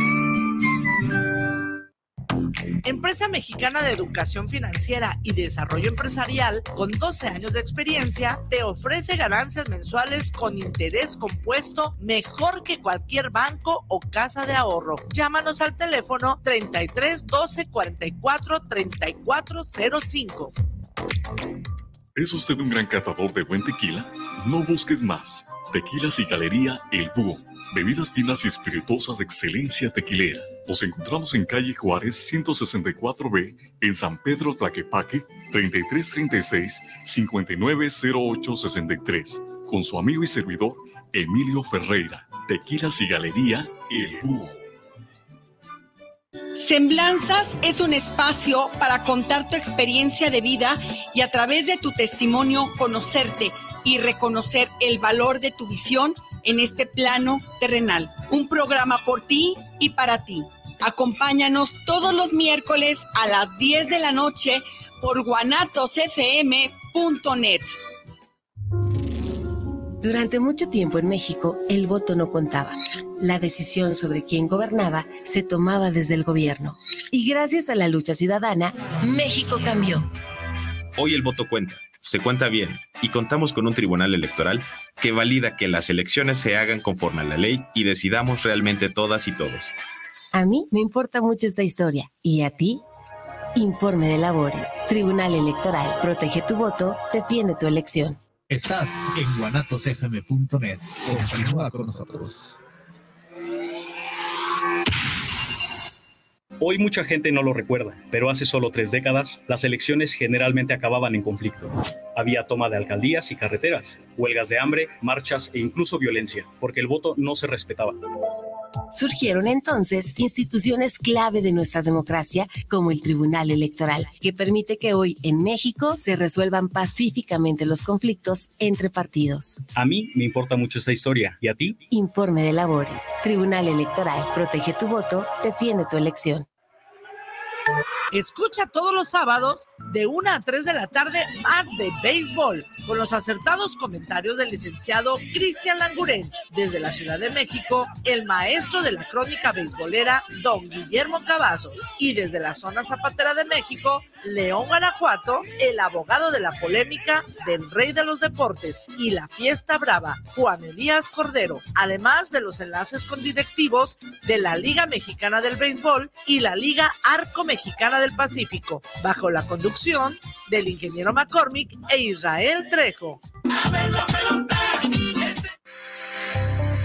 Empresa Mexicana de Educación Financiera y Desarrollo Empresarial, con 12 años de experiencia, te ofrece ganancias mensuales con interés compuesto mejor que cualquier banco o casa de ahorro. Llámanos al teléfono 33 12 44 34 05. ¿Es usted un gran catador de buen tequila? No busques más. Tequilas y Galería El Búho. Bebidas finas y espirituosas de excelencia tequilera nos encontramos en calle Juárez 164B en San Pedro Tlaquepaque 3336-590863 con su amigo y servidor Emilio Ferreira, Tequilas y Galería El Búho. Semblanzas es un espacio para contar tu experiencia de vida y a través de tu testimonio conocerte y reconocer el valor de tu visión en este plano terrenal. Un programa por ti y para ti. Acompáñanos todos los miércoles a las 10 de la noche por guanatosfm.net. Durante mucho tiempo en México, el voto no contaba. La decisión sobre quién gobernaba se tomaba desde el gobierno. Y gracias a la lucha ciudadana, México cambió. Hoy el voto cuenta, se cuenta bien, y contamos con un tribunal electoral que valida que las elecciones se hagan conforme a la ley y decidamos realmente todas y todos. A mí me importa mucho esta historia. ¿Y a ti? Informe de labores. Tribunal Electoral. Protege tu voto. Defiende tu elección. Estás en guanatosfm.net. Continúa con nosotros. Hoy mucha gente no lo recuerda, pero hace solo tres décadas las elecciones generalmente acababan en conflicto. Había toma de alcaldías y carreteras, huelgas de hambre, marchas e incluso violencia, porque el voto no se respetaba. Surgieron entonces instituciones clave de nuestra democracia como el Tribunal Electoral, que permite que hoy en México se resuelvan pacíficamente los conflictos entre partidos. A mí me importa mucho esta historia. ¿Y a ti? Informe de labores. Tribunal Electoral. Protege tu voto. Defiende tu elección. Escucha todos los sábados de 1 a 3 de la tarde más de béisbol con los acertados comentarios del licenciado Cristian Languren. Desde la Ciudad de México, el maestro de la crónica beisbolera, don Guillermo Cavazos. Y desde la zona zapatera de México, León, Guanajuato, el abogado de la polémica del rey de los deportes y la fiesta brava, Juan Elías Cordero. Además de los enlaces con directivos de la Liga Mexicana del Béisbol y la Liga Arco Mexicana del Pacífico, bajo la conducción del ingeniero McCormick e Israel Trejo.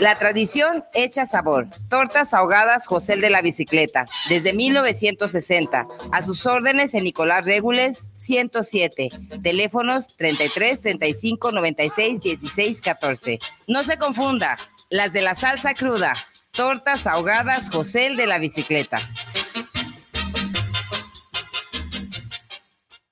La tradición hecha sabor. Tortas ahogadas José de la Bicicleta, desde 1960. A sus órdenes en Nicolás Regules 107. Teléfonos 33 35 96 16 14. No se confunda, las de la salsa cruda. Tortas ahogadas José de la Bicicleta.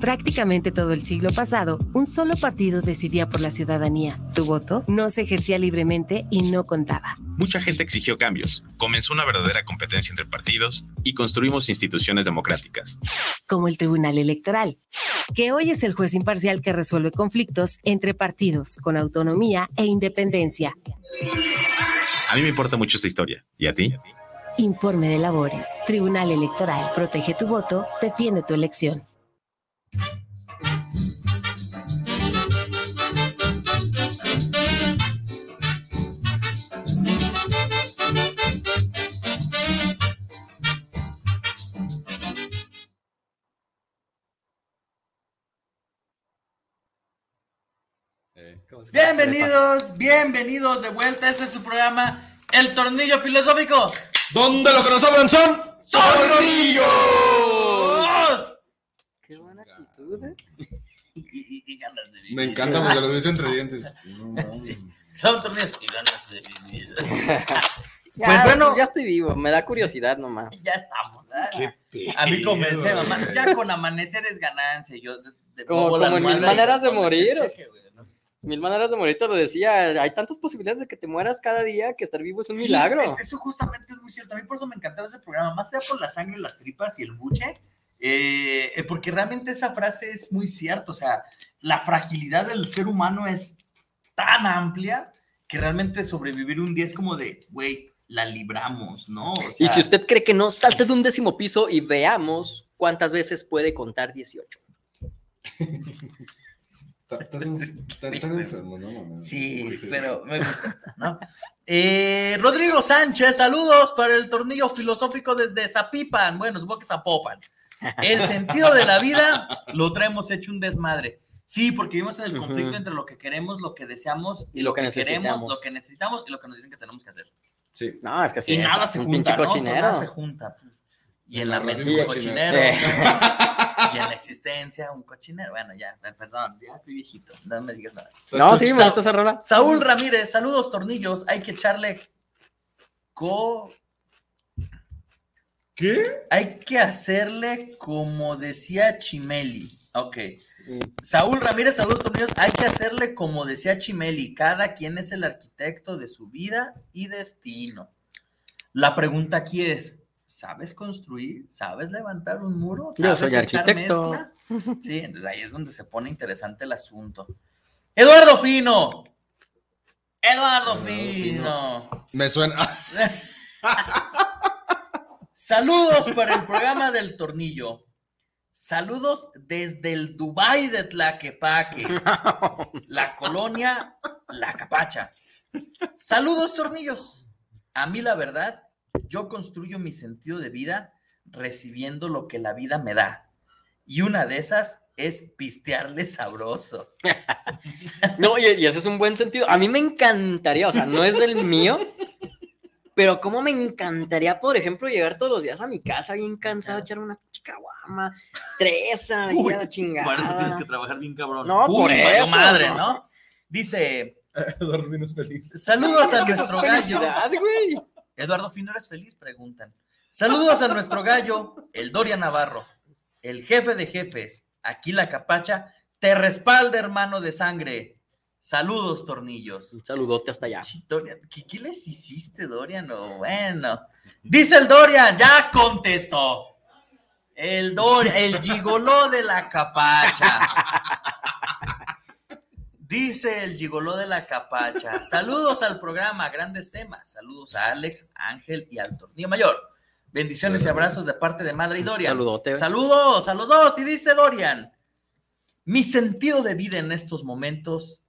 Prácticamente todo el siglo pasado, un solo partido decidía por la ciudadanía. Tu voto no se ejercía libremente y no contaba. Mucha gente exigió cambios, comenzó una verdadera competencia entre partidos y construimos instituciones democráticas. Como el Tribunal Electoral, que hoy es el juez imparcial que resuelve conflictos entre partidos con autonomía e independencia. A mí me importa mucho esta historia. ¿Y a ti? Informe de labores. Tribunal Electoral. Protege tu voto, defiende tu elección. Bienvenidos, bienvenidos de vuelta. Este es su programa, El Tornillo Filosófico. Donde lo que nos sobran son ¡Tornillos! Me encanta porque lo dice entre dientes. No, mames. Sí, Son tornillos y ganas de vivir. Ya, pues bueno, ya estoy vivo, me da curiosidad nomás. ya estamos. A mí comencé, mamá. Ya con amanecer es ganancia. Yo de, de Como, como en mil maneras de morir. cheque, güey, ¿no? Mil maneras de morir te lo decía. Hay tantas posibilidades de que te mueras cada día que estar vivo es un Sí, milagro. es- Eso justamente es muy cierto. A mí por eso me encantaba ese programa, más allá por la sangre, las tripas y el buche, eh, eh, porque realmente esa frase es muy cierta. O sea, la fragilidad del ser humano es tan amplia que realmente sobrevivir un día es como de, güey, la libramos, ¿no? O y sea, si usted cree que no, salte de un décimo piso y veamos cuántas veces puede contar 18. Está- Estás enfermo, ¿no? Sí, pero me gusta esta, ¿no? Eh, Rodrigo Sánchez, saludos para el tornillo filosófico desde Zapipan. Bueno, supongo que Zapopan. El sentido de la vida lo traemos hecho un desmadre. Sí, porque vivimos en el conflicto entre lo que queremos, lo que deseamos Y lo que queremos, necesitamos. lo que necesitamos y lo que nos dicen que tenemos que hacer. Sí. No, es que así y es, nada se un junta, pinche ¿no? cochinero. Nada se junta. Y en la mente un cochinero. y en la existencia un cochinero. Bueno, ya, perdón, ya estoy viejito. No me digas nada. No, sí, me gusta esa rola. Saúl Ramírez, saludos tornillos. Hay que echarle co. ¿Qué? Hay que hacerle como decía Chimeli. Ok. Saúl Ramírez, saludos tornillos. Hay que hacerle como decía Chimeli. Cada quien es el arquitecto de su vida y destino. La pregunta aquí es: ¿sabes construir? ¿Sabes levantar un muro? Yo ¿Sabes soy echar arquitecto. mezcla? Sí, entonces ahí es donde se pone interesante el asunto. Eduardo Fino. Eduardo Fino. Me suena. Saludos para el programa del tornillo. Saludos desde el Dubai de Tlaquepaque, la colonia La Capacha. Saludos, tornillos. A mí, la verdad, yo construyo mi sentido de vida recibiendo lo que la vida me da. Y una de esas es pistearle sabroso. No, y, ese es un buen sentido. A mí me encantaría, o sea, no es del mío, pero cómo me encantaría, por ejemplo, llegar todos los días a mi casa bien cansado, echar una chicaguama, tres a la chingada. Por eso tienes que trabajar bien cabrón. No, Uy, por eso, madre, no. ¿no? Dice, Eduardo Fino es feliz. saludos a nuestro gallo. güey. Eduardo Fino, ¿eres feliz? Preguntan. Saludos a nuestro gallo, el Doria Navarro, el jefe de jefes. Aquí la capacha te respalda, hermano de sangre. Saludos, tornillos. Un saludote hasta allá. Dorian, ¿qué, qué les hiciste, Dorian? No, bueno. Dice el Dorian, ya contestó. El Dorian, el gigoló de la capacha. Dice el gigoló de la capacha. Saludos al programa, grandes temas. Saludos a Alex, Ángel y al tornillo mayor. Bendiciones y abrazos de parte de Madre y Dorian. Saludote. Saludos a los dos. Y dice Dorian, mi sentido de vida en estos momentos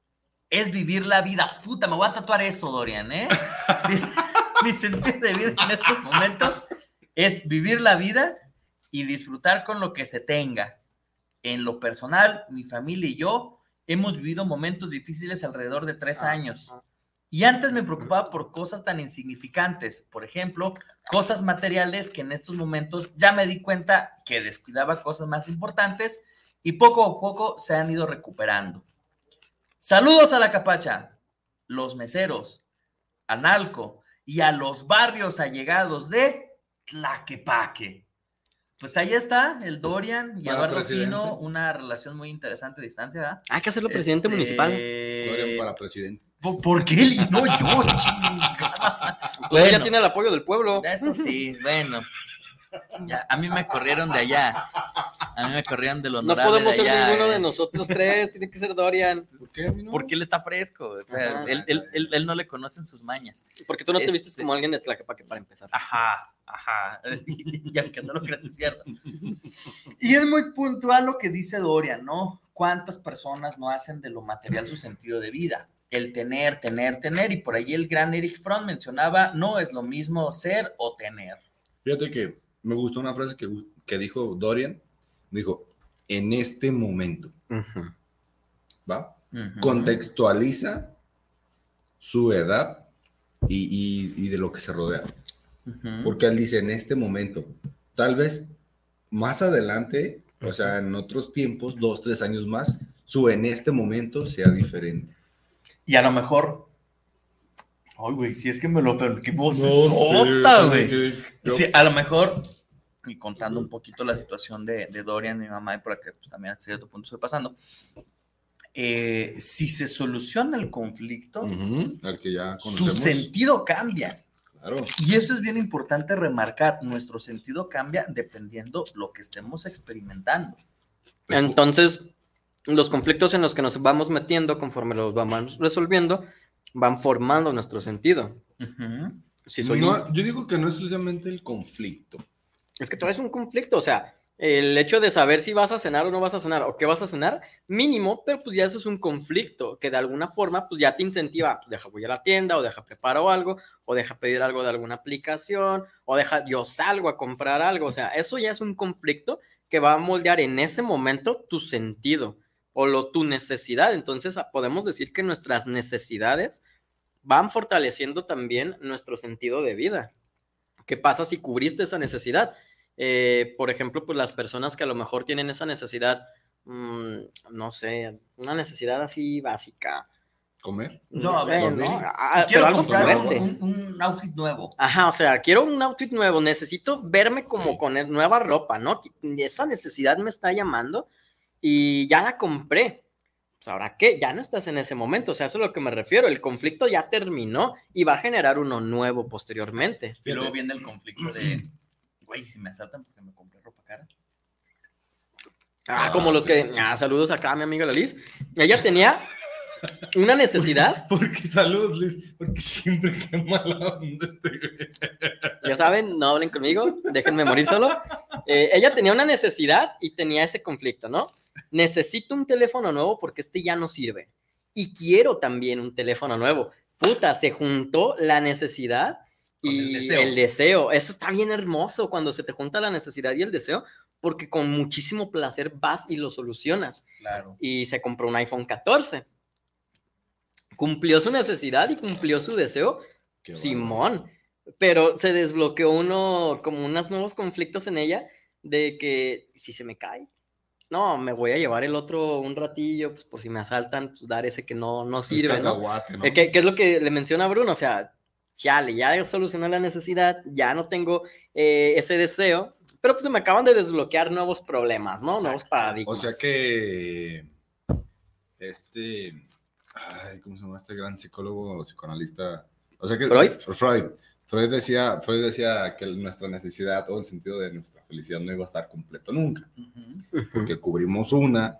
es vivir la vida. Puta, me voy a tatuar eso, Dorian, ¿eh? mi, mi sentido de vida en estos momentos es vivir la vida y disfrutar con lo que se tenga. En lo personal, mi familia y yo hemos vivido momentos difíciles alrededor de tres años. Y antes me preocupaba por cosas tan insignificantes, por ejemplo, cosas materiales que en estos momentos ya me di cuenta que descuidaba cosas más importantes y poco a poco se han ido recuperando. Saludos a la capacha, los meseros, a Nalco y a los barrios allegados de Tlaquepaque. Pues ahí está el Dorian y Para Eduardo presidente. Una relación muy interesante a distancia. ¿verdad? Hay que hacerlo presidente Este, municipal. Dorian para presidente. ¿Por, por qué él y no yo, chingada? Pues ya Bueno. tiene el apoyo del pueblo. Eso sí, bueno. Ya, a mí me corrieron de allá. A mí me corrieron del No honorable podemos de ser allá, ninguno eh. de nosotros tres, tiene que ser Dorian. ¿Por qué a mí no? Porque él está fresco. O sea, Ajá. él, él- él- él no le conocen sus mañas. Porque tú no te Este- vistes como alguien de Tlaquepaque para empezar. Ajá, ajá. Y aunque no lo creas, es cierto. Y es muy puntual lo que dice Dorian, ¿no? ¿Cuántas personas no hacen de lo material su sentido de vida? El tener, tener, tener. Y por ahí el gran Eric Fromm mencionaba, no es lo mismo ser o tener. Fíjate que me gustó una frase que, que dijo Dorian. Dijo, en este momento, ¿va? Contextualiza su edad y, y- y de lo que se rodea. Porque él dice, en este momento, tal vez más adelante, o sea, en otros tiempos, dos, tres años más, su en este momento sea diferente. Y a lo mejor. Ay, güey, si es que me lo qué voz No güey. sí, yo- Sí, a lo mejor, y contando un poquito la situación de, de Dorian, mi mamá, y por la que pues, también a cierto punto estoy pasando. eh, si se soluciona el conflicto, Ujú, al que ya su sentido cambia. Claro. Y eso es bien importante remarcar. Nuestro sentido cambia dependiendo lo que estemos experimentando. Entonces, los conflictos en los que nos vamos metiendo conforme los vamos resolviendo van formando nuestro sentido. Si soy No, un- yo digo que no es precisamente el conflicto. Es que todo es un conflicto, o sea, el hecho de saber si vas a cenar o no vas a cenar o qué vas a cenar, mínimo, pero pues ya eso es un conflicto que de alguna forma pues ya te incentiva, pues deja voy a la tienda o deja preparo algo o deja pedir algo de alguna aplicación o deja yo salgo a comprar algo, o sea, eso ya es un conflicto que va a moldear en ese momento tu sentido o lo, tu necesidad. Entonces a- podemos decir que nuestras necesidades van fortaleciendo también nuestro sentido de vida. ¿Qué pasa si cubriste esa necesidad? Eh, por ejemplo, pues las personas que a lo mejor tienen esa necesidad, mm, no sé, una necesidad así básica. ¿Comer? No, a ver, no, ah, Quiero pero algo comprar un, fuerte. un- un outfit nuevo. Ajá, o sea, quiero un outfit nuevo, necesito verme como con nueva ropa, ¿no? Esa necesidad me está llamando y ya la compré. Pues ahora qué, ya no estás en ese momento, o sea, eso es a lo que me refiero, el conflicto ya terminó y va a generar uno nuevo posteriormente. Y luego viene el conflicto de, güey, si me asaltan porque me compré ropa cara. Ah, como los que, ah, saludos acá a mi amiga la Liz, ella tenía una necesidad, Porque saludos, Luis. Porque siempre qué mala onda este güey. ya saben, no hablen conmigo, déjenme morir solo. Eh, ella tenía una necesidad y tenía ese conflicto, ¿no? Necesito un teléfono nuevo porque este ya no sirve. Y quiero también un teléfono nuevo. Puta, se juntó la necesidad y el el deseo. deseo. Eso está bien hermoso cuando se te junta la necesidad y el deseo, porque con muchísimo placer vas y lo solucionas. Claro. Y se compró un iPhone 14. Cumplió su necesidad y cumplió su deseo. Simón. Pero se desbloqueó uno, como unos nuevos conflictos en ella, de que si se me cae, no, me voy a llevar el otro un ratillo, pues por si me asaltan, pues dar ese que no, no sirve, ¿no? Eh, que, que es lo que le menciona Bruno, o sea, chale, ya solucioné la necesidad, ya no tengo eh, ese deseo, pero pues se me acaban de desbloquear nuevos problemas, ¿no? Nuevos O paradigmas. sea que este Ay, ¿cómo se llama este gran psicólogo, psicoanalista? O sea que ¿Freud? Freud. Freud decía, Freud decía que nuestra necesidad o el sentido de nuestra felicidad no iba a estar completo nunca, porque cubrimos una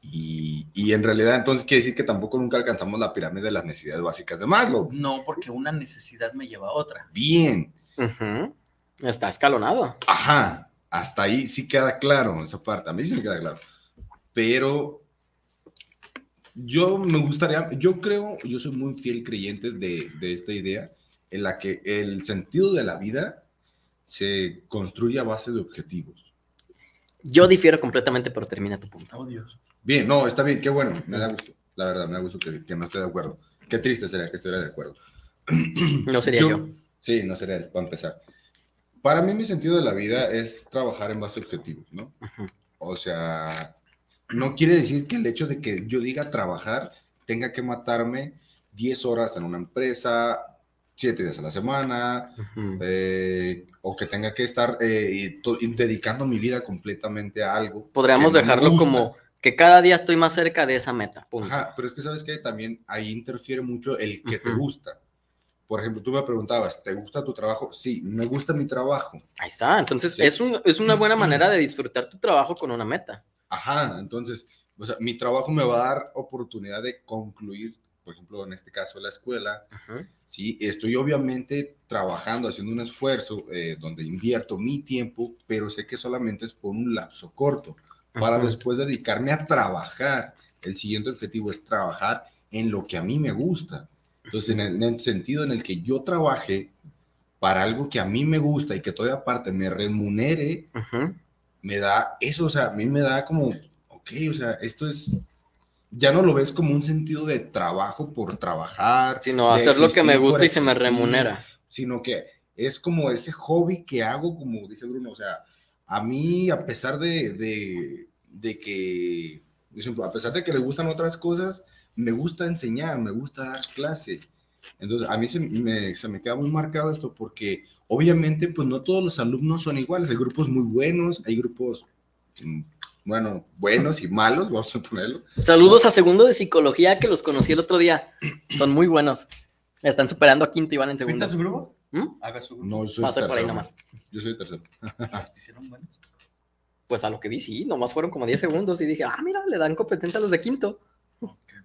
y, y en realidad entonces quiere decir que tampoco nunca alcanzamos la pirámide de las necesidades básicas de Maslow. No, porque una necesidad me lleva a otra. Bien, Ujú. Está escalonado. Ajá, hasta ahí sí queda claro esa parte, a mí sí me queda claro. Pero yo me gustaría, yo creo, yo soy muy fiel creyente de, de esta idea en la que el sentido de la vida se construye a base de objetivos. Yo difiero completamente, pero termina tu punto. Oh, Dios. Bien, no, está bien, qué bueno, me da gusto, la verdad, me da gusto que, que no esté de acuerdo. Qué triste sería que estuviera de acuerdo. No sería yo. Sí, no sería él, para empezar. Para mí mi sentido de la vida es trabajar en base a objetivos, ¿no? O sea, no quiere decir que el hecho de que yo diga trabajar tenga que matarme 10 horas en una empresa, 7 días a la semana, eh, o que tenga que estar eh, dedicando mi vida completamente a algo. Podríamos dejarlo como que cada día estoy más cerca de esa meta. punto. Ajá, pero es que sabes que también ahí interfiere mucho el que te gusta. Por ejemplo, tú me preguntabas, ¿te gusta tu trabajo? Sí, me gusta mi trabajo. Ahí está. Entonces, Sí. es, un- es una buena manera de disfrutar tu trabajo con una meta. Ajá, entonces, o sea, mi trabajo me va a dar oportunidad de concluir, por ejemplo, en este caso la escuela. Sí, estoy obviamente trabajando, haciendo un esfuerzo eh, donde invierto mi tiempo, pero sé que solamente es por un lapso corto, para Ajá. después dedicarme a trabajar. El siguiente objetivo es trabajar en lo que a mí me gusta. Entonces, en el, en el sentido en el que yo trabaje para algo que a mí me gusta y que todavía aparte me remunere, me da eso, o sea, a mí me da como, ok, o sea, esto es, ya no lo ves como un sentido de trabajo por trabajar. Sino hacer lo que me existir gusta y se me remunera. Sino que es como ese hobby que hago, como dice Bruno, o sea, a mí, a pesar de, de, de que, por ejemplo, a pesar de que le gustan otras cosas, me gusta enseñar, me gusta dar clase. Entonces, a mí se me, se me queda muy marcado esto porque obviamente, pues no todos los alumnos son iguales. Hay grupos muy buenos, hay grupos, mm, bueno, buenos y malos, vamos a ponerlo. Saludos a segundo de psicología que los conocí el otro día. Son muy buenos. Están superando a quinto y van en segundo. ¿Fuiste a su grupo? ¿Mm? Haga su grupo. No, yo soy por ahí tercero. nomás. Yo soy tercero. ¿Te hicieron buenos? Pues a lo que vi, sí, nomás fueron como 10 segundos y dije, ah, mira, le dan competencia a los de quinto.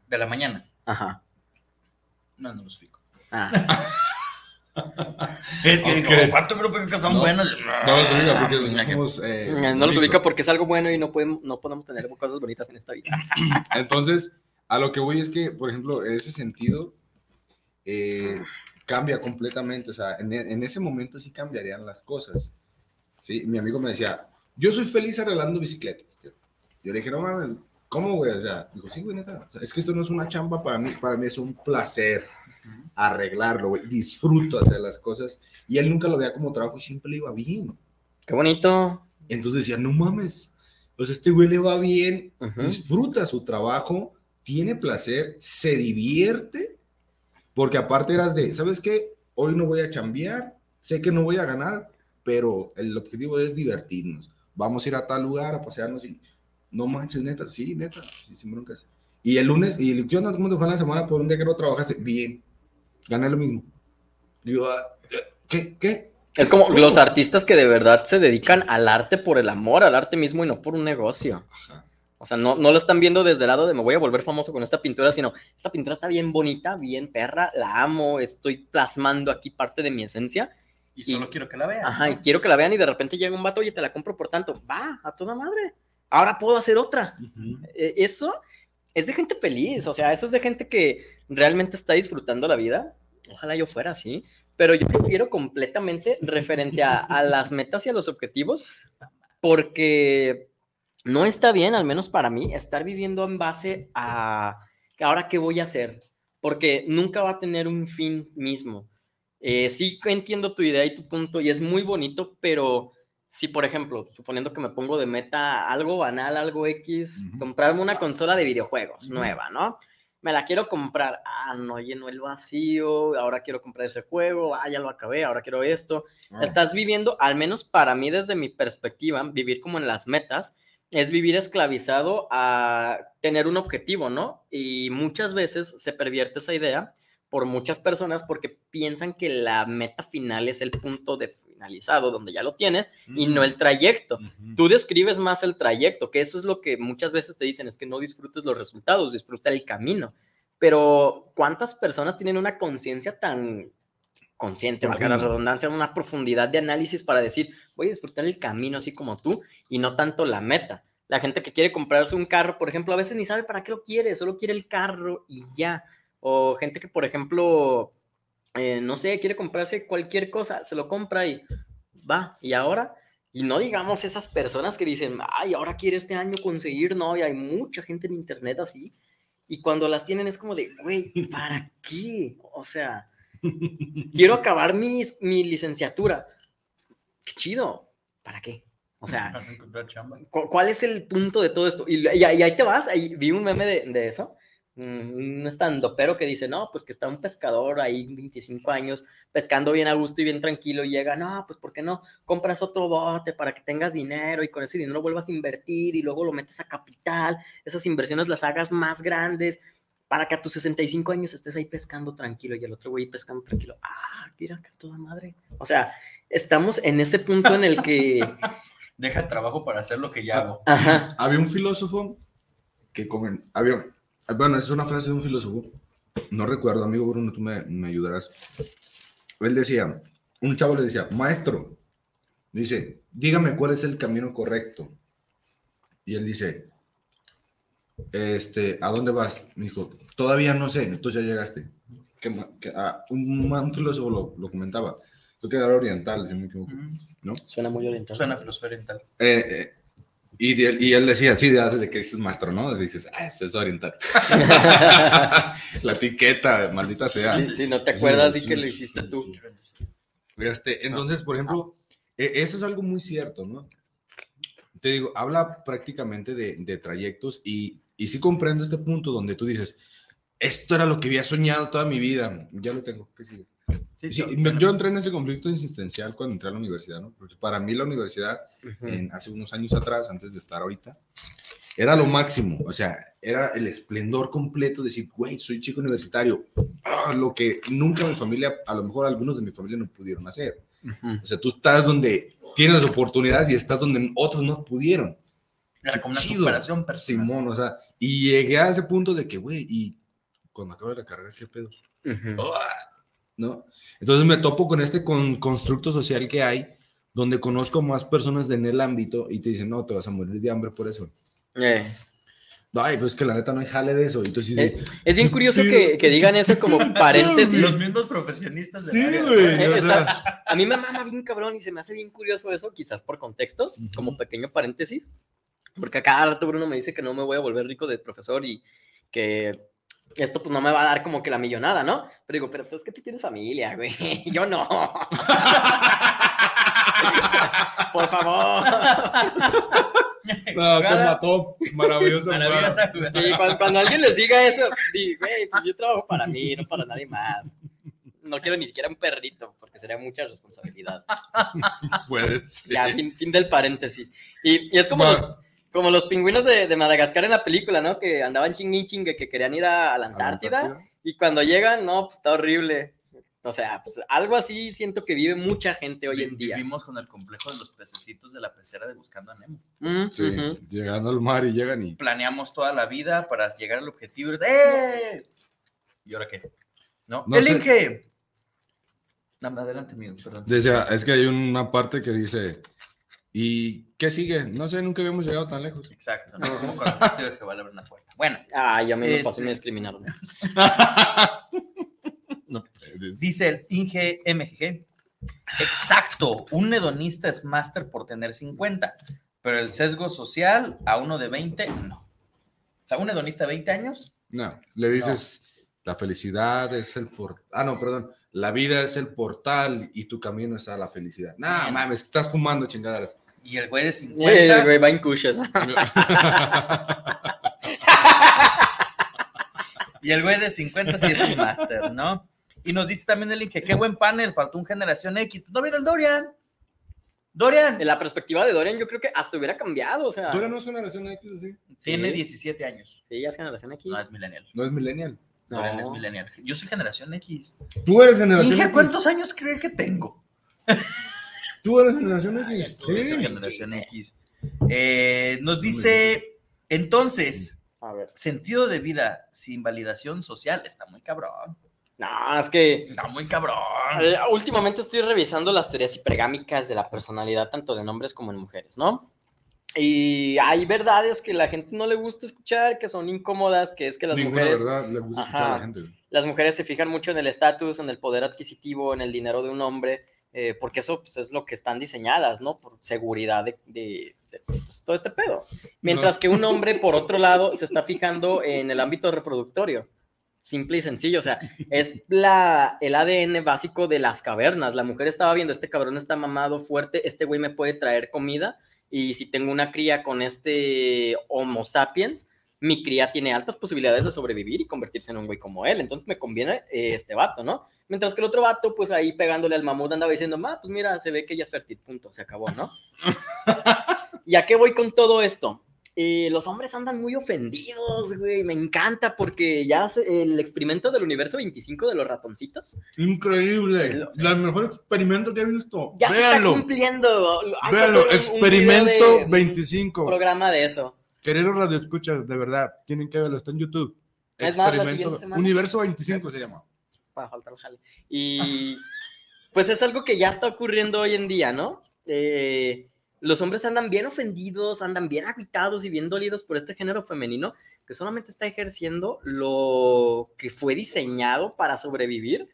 De la mañana. Ajá. No, no los fico. Ah. Es que, Ok. como, ¿cuánto grupo que son No, buenos? No los ubica porque Ah, nosotros mira, somos, eh, no los ubica porque es algo bueno y no, podemos, no podemos tener cosas bonitas en esta vida. Entonces, a lo que voy es que, por ejemplo, en ese sentido, eh, cambia completamente. O sea, en, e- en ese momento sí cambiarían las cosas. ¿sí? Mi amigo me decía, yo soy feliz arreglando bicicletas. Yo le dije, no mames, ¿cómo, güey? O sea, digo, sí, güey, neta. O sea, es que esto no es una chamba para mí, para mí es un placer arreglarlo, güey. Disfruto hacer las cosas. Y él nunca lo veía como trabajo y siempre le iba bien. Qué bonito. Entonces decía, no mames. Sea, este güey le va bien, disfruta su trabajo, tiene placer, se divierte, porque aparte eras de, ¿sabes qué? Hoy no voy a chambear, sé que no voy a ganar, pero el objetivo es divertirnos. Vamos a ir a tal lugar a pasearnos y no manches, neta, sí, neta, sí, sin broncas. Y el lunes, y el, ¿qué onda? ¿Cómo te fue en la semana por un día que no trabajaste? Bien, gané lo mismo. Digo, "Ah, ¿qué? ¿Qué? Es como ¿Cómo? los artistas que de verdad se dedican al arte por el amor al arte mismo y no por un negocio. O sea, no, no lo están viendo desde el lado de me voy a volver famoso con esta pintura, sino esta pintura está bien bonita, bien perra, la amo, estoy plasmando aquí parte de mi esencia. Y solo quiero que la vean. Ajá, ¿no? y quiero que la vean y de repente llega un vato, oye, te la compro por tanto. Va, a toda madre. Ahora puedo hacer otra. Eh, Eso es de gente feliz, o sea, eso es de gente que realmente está disfrutando la vida. Ojalá yo fuera así, pero yo prefiero completamente referente a, a las metas y a los objetivos, porque no está bien, al menos para mí, estar viviendo en base a ahora qué voy a hacer, porque nunca va a tener un fin mismo. Eh, sí entiendo tu idea y tu punto y es muy bonito, pero si por ejemplo, suponiendo que me pongo de meta algo banal, algo X, comprarme una consola de videojuegos nueva, ¿no? Me la quiero comprar, ah, no llenó el vacío, ahora quiero comprar ese juego, ah, ya lo acabé, ahora quiero esto. Ah. Estás viviendo, al menos para mí desde mi perspectiva, vivir como en las metas, es vivir esclavizado a tener un objetivo, ¿no? Y muchas veces se pervierte esa idea por muchas personas porque piensan que la meta final es el punto de finalizado, donde ya lo tienes, y no el trayecto. Tú describes más el trayecto, que eso es lo que muchas veces te dicen, es que no disfrutes los resultados, disfruta el camino. Pero ¿cuántas personas tienen una conciencia tan consciente, valga la redundancia, una profundidad de análisis para decir, voy a disfrutar el camino así como tú y no tanto la meta? La gente que quiere comprarse un carro, por ejemplo, a veces ni sabe para qué lo quiere, solo quiere el carro y ya. O gente que, por ejemplo, eh, no sé, quiere comprarse cualquier cosa, se lo compra y va. Y ahora, y no digamos esas personas que dicen, ay, ahora quiero este año conseguir novia. Hay mucha gente en internet así. Y cuando las tienen es como de, güey, ¿para qué? O sea, quiero acabar mi, mi licenciatura. Qué chido. ¿Para qué? O sea, Para encontrar chamba. ¿Cu- ¿Cuál es el punto de todo esto? Y, y- y ahí te vas, ahí vi un meme de, de eso, un estandopero que dice, no, pues que está un pescador ahí, 25 años, pescando bien a gusto y bien tranquilo, y llega, no, pues ¿por qué no compras otro bote para que tengas dinero y con ese dinero vuelvas a invertir y luego lo metes a capital, esas inversiones las hagas más grandes para que a tus 65 años estés ahí pescando tranquilo y el otro güey pescando tranquilo? Ah, mira que toda madre. O sea, estamos en ese punto en el que... Deja el trabajo para hacer lo que ya hago. Ajá. Había un filósofo que comen, había, bueno, es una frase de un filósofo, no recuerdo, amigo Bruno, tú me, me ayudarás. Él decía, un chavo le decía, maestro, dice, dígame cuál es el camino correcto. Y él dice, este, ¿a dónde vas? Me dijo, todavía no sé, entonces ya llegaste. Que, que, ah, un, un filósofo lo, lo comentaba, creo que era oriental, si no me equivoco, ¿no? Suena muy oriental. Suena filosofía oriental. Eh, eh, y, de- y él decía, sí, de- desde que dices maestro, ¿no? Dices, ah, eso es oriental. La etiqueta, maldita sea. Sí, sí, no te acuerdas de que lo hiciste tú. Este, entonces, por ejemplo, e- eso es algo muy cierto, ¿no? Te digo, habla prácticamente de, de trayectos y, y sí comprendo este punto donde tú dices, esto era lo que había soñado toda mi vida, ya lo tengo, ¿qué sigue? Sí, yo entré en ese conflicto existencial cuando entré a la universidad, ¿no? Porque para mí la universidad, Ujú. en- hace unos años atrás, antes de estar ahorita, era lo máximo, o sea, era el esplendor completo de decir, güey, soy chico universitario, Ah, lo que nunca mi familia, a lo mejor algunos de mi familia no pudieron hacer. O sea, tú estás donde tienes oportunidades y estás donde otros no pudieron. Era como una superación. Simón, o sea, y llegué a ese punto de que, güey, y cuando acabe la carrera, ¿qué pedo? Ah, ¿No? Entonces me topo con este con- constructo social que hay, donde conozco más personas en el ámbito y te dicen, no, te vas a morir de hambre por eso. Eh. Ay, pues que la neta no hay jale de eso. De, Eh, es bien curioso que, que digan eso como paréntesis. Los mismos profesionistas de Sí, área. güey, Eh, o sea. a mí me mama bien cabrón y se me hace bien curioso eso, quizás por contextos, como pequeño paréntesis, porque a cada rato Bruno me dice que no me voy a volver rico de profesor y que esto pues no me va a dar como que la millonada, ¿no? Pero digo, pero pues, es que tú tienes familia, güey, yo no. por favor. No, te mató. Maravillosa jugada. Sí, cuando, cuando alguien les diga eso, di, güey, pues yo trabajo para mí, no para nadie más. No quiero ni siquiera un perrito, porque sería mucha responsabilidad. Puedes. Ya, fin, fin del paréntesis. Y, y es como, los, como los pingüinos de, de Madagascar en la película, ¿no? Que andaban chingue chingue, que querían ir a, a la Antártida, y cuando llegan, no, pues está horrible. O sea, pues algo así siento que vive mucha gente hoy en día. Vivimos con el complejo de los pececitos de la pecera de Buscando a Nemo. Mm, Sí, llegando al mar y llegan y. Planeamos toda la vida para llegar al objetivo. y ¡Eh! ¿Y ahora qué? ¿No? No sé. ¡Elige! No, adelante, amigo, perdón. Decía, es que hay una parte que dice, ¿y qué sigue? No sé, nunca habíamos llegado tan lejos. Exacto, ¿no? Como cuando el testigo de Jehová le abre una puerta. Bueno. Ah, ya me, me pasó Este- y me discriminaron. No puedes. Dice el Inge MGG. Exacto, un hedonista es máster por tener 50, pero el sesgo social a uno de 20, no. O sea, un hedonista de 20 años, No, le dices, la felicidad es el portal. Ah, no, perdón. La vida es el portal y tu camino es a la felicidad. No, Bien. mames, estás fumando chingaderas. Y el güey de 50. Eh, güey, va en cuchas. Y el güey de 50 sí es un máster, ¿no? Y nos dice también el Inge, qué buen panel, faltó un generación X. No viene el Dorian. Dorian. La perspectiva de Dorian yo creo que hasta hubiera cambiado, o sea. Dorian no es generación X, ¿sí? Tiene Sí. 17 años. Sí, ya es generación X. No, es millennial. No es millennial. Dorian es millennial. Yo soy generación X. Tú eres generación Hija, X. ¿cuántos años cree que tengo? Tú eres generación X. Yo soy Sí. generación X. Eh, nos dice, entonces, A ver. sentido de vida sin validación social está muy cabrón. No, es que. Está muy cabrón. Eh, Últimamente estoy revisando las teorías hipergámicas de la personalidad, tanto de hombres como en mujeres, ¿no? Y hay verdades que la gente no le gusta escuchar, que son incómodas, que es que las Ninguna mujeres. verdad le gusta escuchar a la gente. Las mujeres se fijan mucho en el estatus, en el poder adquisitivo, en el dinero de un hombre, eh, porque eso pues, es lo que están diseñadas, ¿no? Por seguridad de, de- de, pues, todo este pedo. Mientras No. que un hombre, por otro lado, se está fijando en el ámbito reproductorio. Simple y sencillo, o sea, es la, el ADN básico de las cavernas. La mujer estaba viendo, este cabrón está mamado fuerte, este güey me puede traer comida, y si tengo una cría con este Homo sapiens, mi cría tiene altas posibilidades de sobrevivir y convertirse en un güey como él. Entonces me conviene eh, este vato, ¿no? Mientras que el otro vato, pues ahí pegándole al mamut andaba diciendo, ma, pues mira, se ve que ella es fértil, punto, se acabó, ¿no? ¿Y a qué voy con todo esto? Eh, los hombres andan muy ofendidos, güey, me encanta porque ya se- el experimento del universo 25 de los ratoncitos Increíble. El mejor experimento que he visto. ya se está cumpliendo. Hay Véanlo. un- un Experimento de- 25. programa de eso. Queridos radioescuchas, de verdad, tienen que verlo, está en YouTube. Es más, la Experimento- semana. Universo 25 se llama. para faltar el jale. Y pues es algo que ya está ocurriendo hoy en día, ¿no? Eh, los hombres andan bien ofendidos, andan bien agitados y bien dolidos por este género femenino que solamente está ejerciendo lo que fue diseñado para sobrevivir.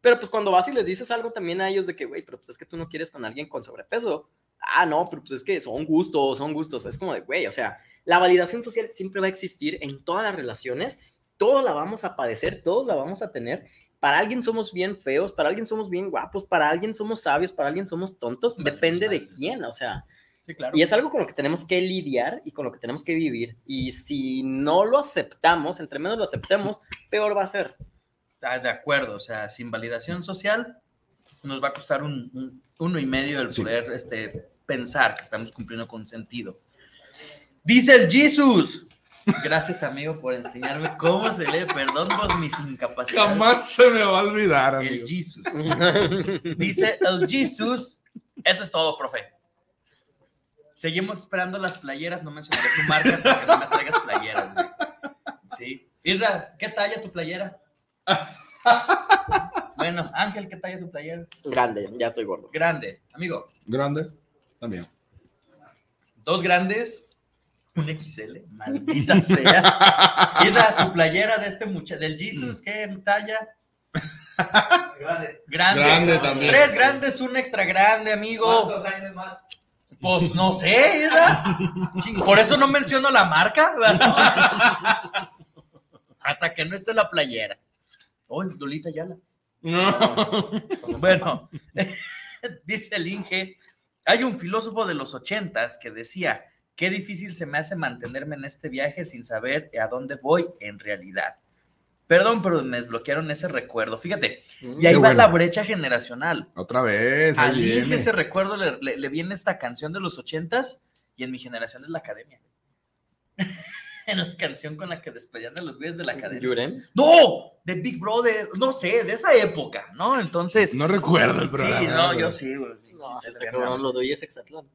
Pero pues cuando vas y les dices algo también a ellos de que, güey, pero pues es que tú no quieres con alguien con sobrepeso. Ah, no, pero pues es que son gustos, son gustos. Es como de, güey, o sea, la validación social siempre va a existir en todas las relaciones. Todos la vamos a padecer, todos la vamos a tener. Para alguien somos bien feos, para alguien somos bien guapos, para alguien somos sabios, para alguien somos tontos. Depende de quién, o sea. Sí, claro. Y es algo con lo que tenemos que lidiar y con lo que tenemos que vivir. Y si no lo aceptamos, entre menos lo aceptemos, peor va a ser. Ah, de acuerdo, o sea, sin validación social nos va a costar un, un- uno y medio el poder este, pensar que estamos cumpliendo con sentido. Dice el Jesus. Gracias, amigo, por enseñarme cómo se lee. Perdón por mis incapacidades. Jamás se me va a olvidar, El amigo. Jesus. Dice el Jesus. Eso es todo, profe. Seguimos esperando las playeras. No mencionaré tu marca hasta que no me traigas playeras, güey. Sí. Isra, ¿qué talla tu playera? Bueno, Ángel, ¿qué talla tu playera? Grande, ya estoy gordo. Grande, amigo. Grande, también. Dos grandes, un XL, maldita sea. Isra, tu playera de este muchacho, del Jesus, ¿qué talla? Grande. Grande. Grande también. Tres grandes, un extra grande, amigo. ¿Cuántos años más? Pues no sé, ¿verdad? Chingo, Por eso no menciono la marca. ¿verdad? Hasta que no esté la playera. Uy, Lolita Yala. Bueno, dice el Inge, hay un filósofo de los ochentas que decía, qué difícil se me hace mantenerme en este viaje sin saber a dónde voy en realidad. Perdón, pero me desbloquearon ese recuerdo. Fíjate, y ahí Qué va bueno. la brecha generacional. Otra vez, ahí Al viene. ese recuerdo le, le- le viene esta canción de los ochentas y en mi generación es la academia. en la canción con la que despedían de los güeyes de la academia. ¿Yuren? ¡No! De Big Brother, no sé, de esa época, ¿no? Entonces. No recuerdo el programa. Sí, no, yo sí, güey. No, este cabrón lo doy es Exatlán.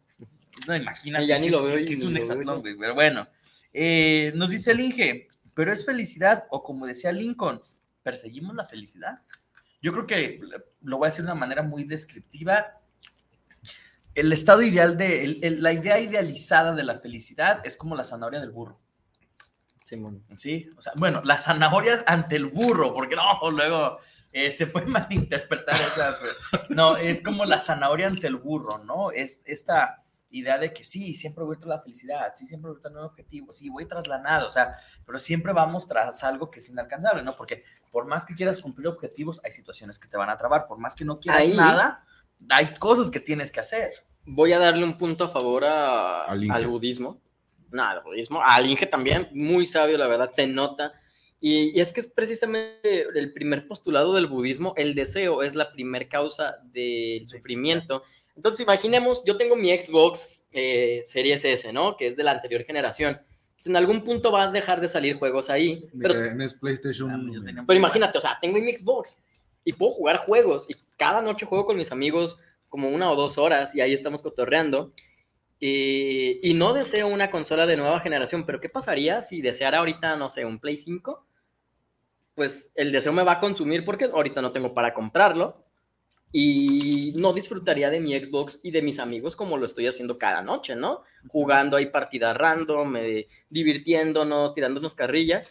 No, imagínate. Ya ni que lo veo que es un hexatlón, güey. Pero bueno, eh, nos dice el Inge, pero es felicidad, o como decía Lincoln, perseguimos la felicidad. Yo creo que lo voy a decir de una manera muy descriptiva. El estado ideal de, el- el- la idea idealizada de la felicidad es como la zanahoria del burro. Simón. Sí, o sea, bueno, la zanahoria ante el burro, porque no, luego eh, se puede malinterpretar pero- No, es como la zanahoria ante el burro, ¿no? Es esta idea de que sí, siempre voy tras la felicidad, sí, siempre voy tras un objetivo, sí, voy tras la nada, o sea, pero siempre vamos tras algo que es inalcanzable, ¿no? Porque por más que quieras cumplir objetivos, hay situaciones que te van a trabar, por más que no quieras Ahí- nada, hay cosas que tienes que hacer. Voy a darle un punto a favor a- Al budismo. No, al budismo. Al Inge también, muy sabio, la verdad, se nota. Y, y es que es precisamente el primer postulado del budismo, el deseo es la primer causa del sufrimiento, Entonces, imaginemos, yo tengo mi Xbox eh, Series S, ¿no? Que es de la anterior generación. Pues, en algún punto va a dejar de salir juegos ahí. Pero, Tienes PlayStation. pero imagínate, o sea, tengo mi Xbox y puedo jugar juegos y cada noche juego con mis amigos como una o dos horas y ahí estamos cotorreando. Y, y no deseo una consola de nueva generación, pero ¿qué pasaría si deseara ahorita, no sé, un Play 5? Pues el deseo me va a consumir porque ahorita no tengo para comprarlo y no disfrutaría de mi Xbox y de mis amigos como lo estoy haciendo cada noche, ¿no? Jugando ahí partidas random, eh, divirtiéndonos, tirándonos carrilla.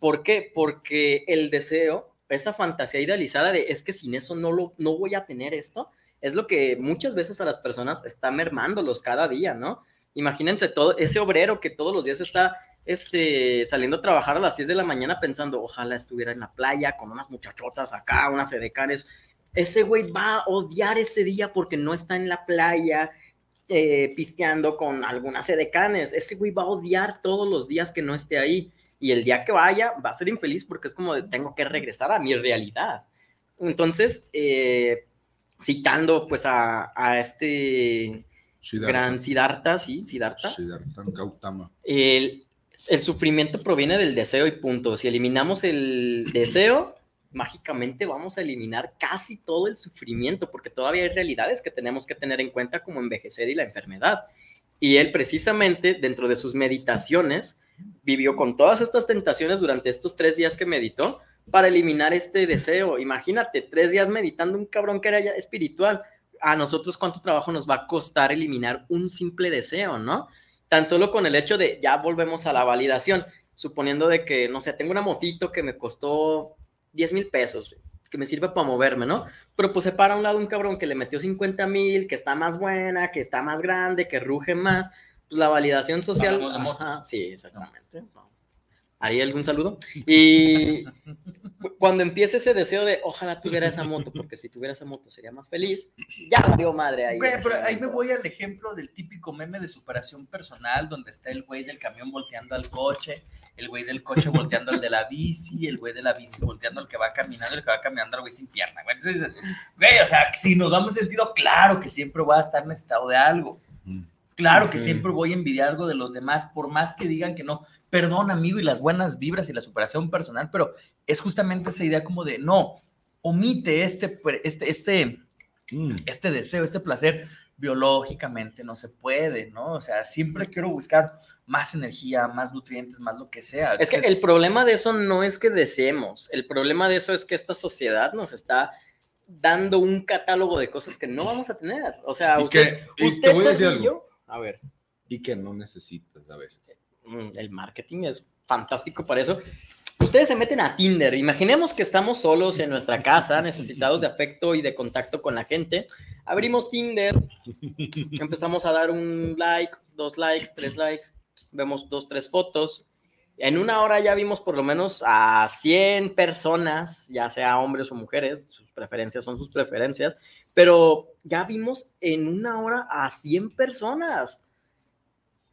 ¿Por qué? Porque el deseo, esa fantasía idealizada de es que sin eso no, lo, no voy a tener esto, es lo que muchas veces a las personas está mermándolos cada día, ¿no? Imagínense todo ese obrero que todos los días está este, saliendo a trabajar a las 6 de la mañana pensando, ojalá estuviera en la playa con unas muchachotas acá, unas edecanes. Ese güey va a odiar ese día porque no está en la playa eh, pisteando con algunas edecanes. Ese güey va a odiar todos los días que no esté ahí. Y el día que vaya va a ser infeliz porque es como de, tengo que regresar a mi realidad. Entonces, eh, citando pues a, a este Siddhartha. gran Siddhartha, sí, Siddhartha, Siddhartha Gautama. el, el sufrimiento proviene del deseo y punto. Si eliminamos el deseo, mágicamente vamos a eliminar casi todo el sufrimiento, porque todavía hay realidades que tenemos que tener en cuenta como envejecer y la enfermedad. Y él precisamente dentro de sus meditaciones vivió con todas estas tentaciones durante estos tres días que meditó para eliminar este deseo. Imagínate, tres días meditando un cabrón que era ya espiritual. A nosotros cuánto trabajo nos va a costar eliminar un simple deseo, ¿no? Tan solo con el hecho de ya volvemos a la validación, suponiendo de que, no sé, tengo una motito que me costó 10 mil pesos, que me sirve para moverme, ¿no? Pero pues se para a un lado un cabrón que le metió 50 mil, que está más buena, que está más grande, que ruge más. Pues la validación social. Ajá, sí, exactamente. ¿Hay algún saludo? Y cuando empiece ese deseo de ojalá tuviera esa moto, porque si tuviera esa moto sería más feliz, ya valió madre ahí. Güey, pero ahí me voy al ejemplo del típico meme de superación personal, donde está el güey del camión volteando al coche, el güey del coche volteando al de la bici, el güey de la bici volteando al que va caminando, el que va caminando al güey sin pierna, güey. Entonces, güey, o sea, si nos damos sentido, claro que siempre voy a estar necesitado de algo. Claro que siempre voy a envidiar algo de los demás, por más que digan que no. Perdón, amigo, y las buenas vibras y la superación personal, pero es justamente esa idea como de no, omite este, este, este, este deseo, este placer. Biológicamente no se puede, ¿no? O sea, siempre quiero buscar más energía, más nutrientes, más lo que sea. Es que el problema de eso no es que deseemos, el problema de eso es que esta sociedad nos está dando un catálogo de cosas que no vamos a tener. O sea, usted, que- usted te voy a decir y algo. yo- a ver, Y que no necesitas a veces. mm, el marketing es fantástico para eso. Ustedes se meten a Tinder. Imaginemos que estamos solos en nuestra casa, necesitados de afecto y de contacto con la gente. Abrimos Tinder, empezamos a dar un like, dos likes, tres likes, vemos dos, tres fotos. En una hora ya vimos por lo menos a 100 personas, ya sea hombres o mujeres, sus preferencias son sus preferencias, pero ya vimos en una hora a 100 personas.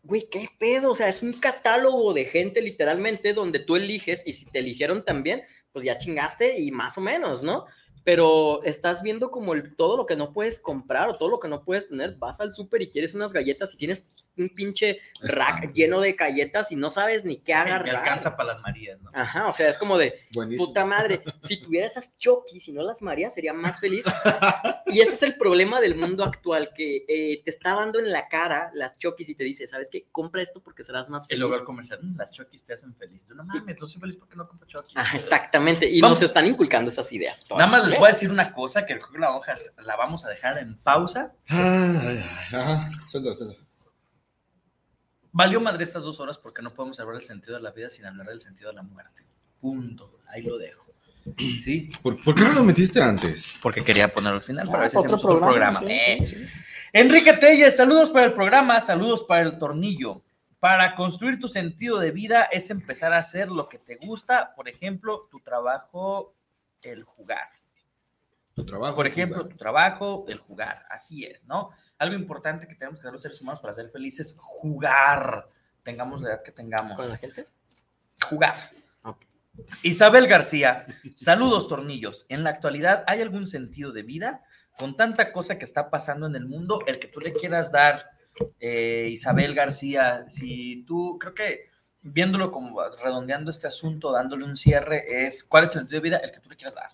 Güey, ¿qué pedo? O sea, es un catálogo de gente literalmente donde tú eliges y si te eligieron también, pues ya chingaste y más o menos, ¿no? Pero estás viendo como el- todo lo que no puedes comprar o todo lo que no puedes tener. Vas al súper y quieres unas galletas y tienes un pinche rack lleno de galletas y no sabes ni qué me agarrar. alcanza para las Marías, ¿no? Ajá, o sea, es como de Buenísimo. puta madre. Si tuviera esas chokis y no las María, sería más feliz. Y ese es el problema del mundo actual, que eh, te está dando en la cara las chokis y te dice, ¿sabes qué? Compra esto porque serás más El feliz. hogar comercial, "Mm, las chokis te hacen feliz. Tú no mames, no soy feliz porque no compro chokis. Ah, exactamente. Y Vamos. nos están inculcando esas ideas. todas, Nada más les ¿eh? voy a decir una cosa, que la hoja la vamos a dejar en pausa. Ajá, suelta, suelta. Valió madre estas dos horas porque no podemos hablar del sentido de la vida sin hablar del sentido de la muerte. Punto. Ahí lo dejo. ¿Sí? ¿Por, por qué no lo metiste antes? Porque quería ponerlo al final, Ah, para ver si otro hacemos otro programa, programa. sí, Eh. sí, sí. Enrique Telles, saludos para el programa, saludos para el tornillo. Para construir tu sentido de vida es empezar a hacer lo que te gusta, por ejemplo, tu trabajo, el jugar. Tu trabajo. Por ejemplo, jugar. tu trabajo, el jugar. Así es, ¿no? Algo importante que tenemos que hacer los seres humanos para ser felices, jugar. Tengamos la edad que tengamos. ¿Con la gente? Jugar. Isabel García, saludos tornillos. ¿En la actualidad hay algún sentido de vida? con tanta cosa que está pasando en el mundo, el que tú le quieras dar, eh, Isabel García, si tú, creo que viéndolo como redondeando este asunto, dándole un cierre, es cuál es el sentido de vida, el que tú le quieras dar.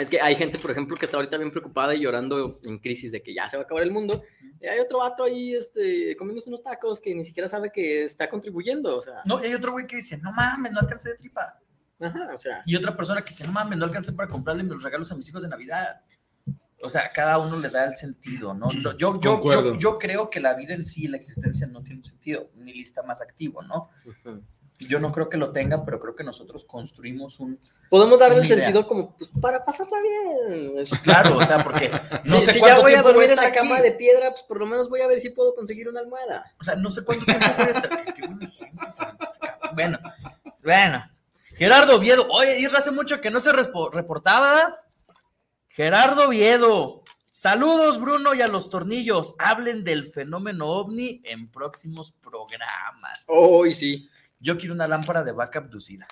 Es que hay gente, por ejemplo, que está ahorita bien preocupada y llorando en crisis de que ya se va a acabar el mundo. Y hay otro vato ahí este, comiéndose unos tacos que ni siquiera sabe que está contribuyendo. O sea, No, y hay otro güey que dice, no mames, no alcancé de tripa. Ajá, o sea. Y otra persona que dice, no mames, no alcancé para comprarle los regalos a mis hijos de Navidad. O sea, cada uno le da el sentido, ¿no? Yo, yo, yo, yo creo que la vida en sí, la existencia no tiene un sentido, ni lista más activo, ¿no? Yo no creo que lo tenga, pero creo que nosotros construimos un... Podemos dar el idea. sentido como pues, para pasarla bien. Es- Claro, o sea, porque no Si- sé si ya voy a dormir en estar la cama de piedra, pues por lo menos voy a ver si puedo conseguir una almohada. O sea, no sé cuánto tiempo voy a estar. Qué- buen ejemplo, acabando. Bueno, bueno. Gerardo Oviedo. Oye, Isra, hace mucho que no se reportaba. Gerardo Oviedo. Saludos, Bruno, y a los tornillos. Hablen del fenómeno ovni en próximos programas. Hoy sí. Yo quiero una lámpara de vaca abducida.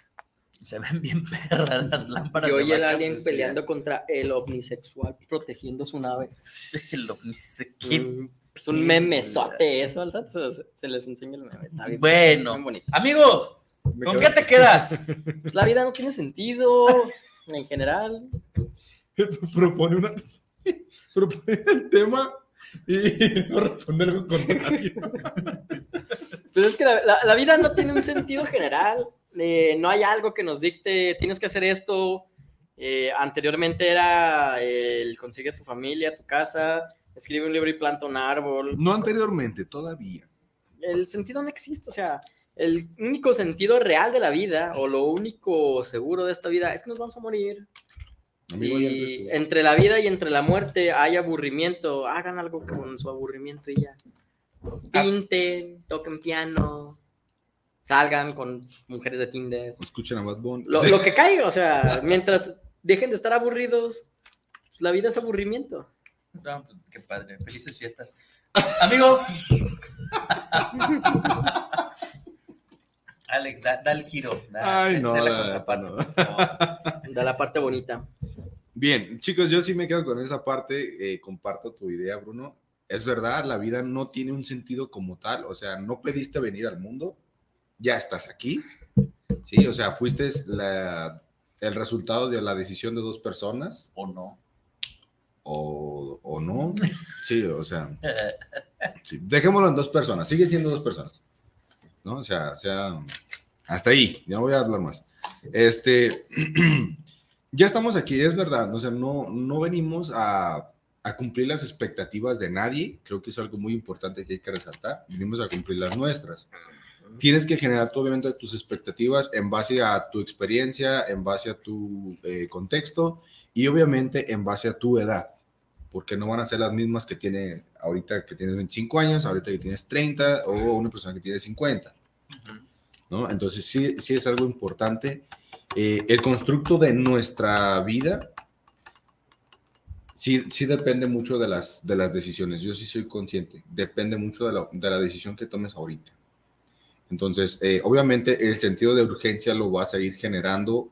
Se ven bien perras las lámparas Y de hoy el vaca alien abducida. peleando contra el omnisexual protegiendo su nave. El qué Mm, Es un memesote eso, al rato se, se les enseña el meme. Está bien, Bueno, bien bonito. amigos, ¿con qué te quedas? Pues la vida no tiene sentido en general. propone una propone el tema y no responde algo contrario. Pues es que la, la- la vida no tiene un sentido general. eh, no hay algo que nos dicte, tienes que hacer esto. eh, anteriormente era eh, el consigue tu familia, tu casa, escribe un libro y planta un árbol. No anteriormente, todavía. El sentido no existe, o sea, el único sentido real de la vida o lo único seguro de esta vida es que nos vamos a morir. Amigo, Y entre la vida y entre la muerte hay aburrimiento. Hagan algo con su aburrimiento y ya. Pinten, toquen piano, salgan con mujeres de Tinder. Escuchen a Bad Bunny. Lo, lo que caiga, o sea, mientras dejen de estar aburridos, pues, la vida es aburrimiento. No, pues qué padre. Felices fiestas. Amigo. Alex, da, da el giro. da- Ay, no, la. De la parte bonita. Bien, chicos, yo sí me quedo con esa parte, eh, comparto tu idea, Bruno. Es verdad, la vida no tiene un sentido como tal, o sea, no pediste venir al mundo, ya estás aquí, sí, o sea, fuiste la- el resultado de la decisión de dos personas. O no. O, o no, sí, o sea, sí, dejémoslo en dos personas, sigue siendo dos personas, ¿no? O sea, sea, hasta ahí, ya no voy a hablar más. Este, ya estamos aquí, es verdad, o sea, no, no venimos a, cumplir las expectativas de nadie, creo que es algo muy importante que hay que resaltar, venimos a cumplir las nuestras. Tienes que generar obviamente tus expectativas en base a tu experiencia, en base a tu eh, contexto y obviamente en base a tu edad, porque no van a ser las mismas que tiene ahorita que tienes 25 años, ahorita que tienes 30 o una persona que tiene 50. ¿no? Entonces sí, sí es algo importante. Eh, el constructo de nuestra vida sí, sí depende mucho de las, de las decisiones. Yo sí soy consciente. Depende mucho de la, de la decisión que tomes ahorita. Entonces, eh, obviamente el sentido de urgencia lo vas a ir generando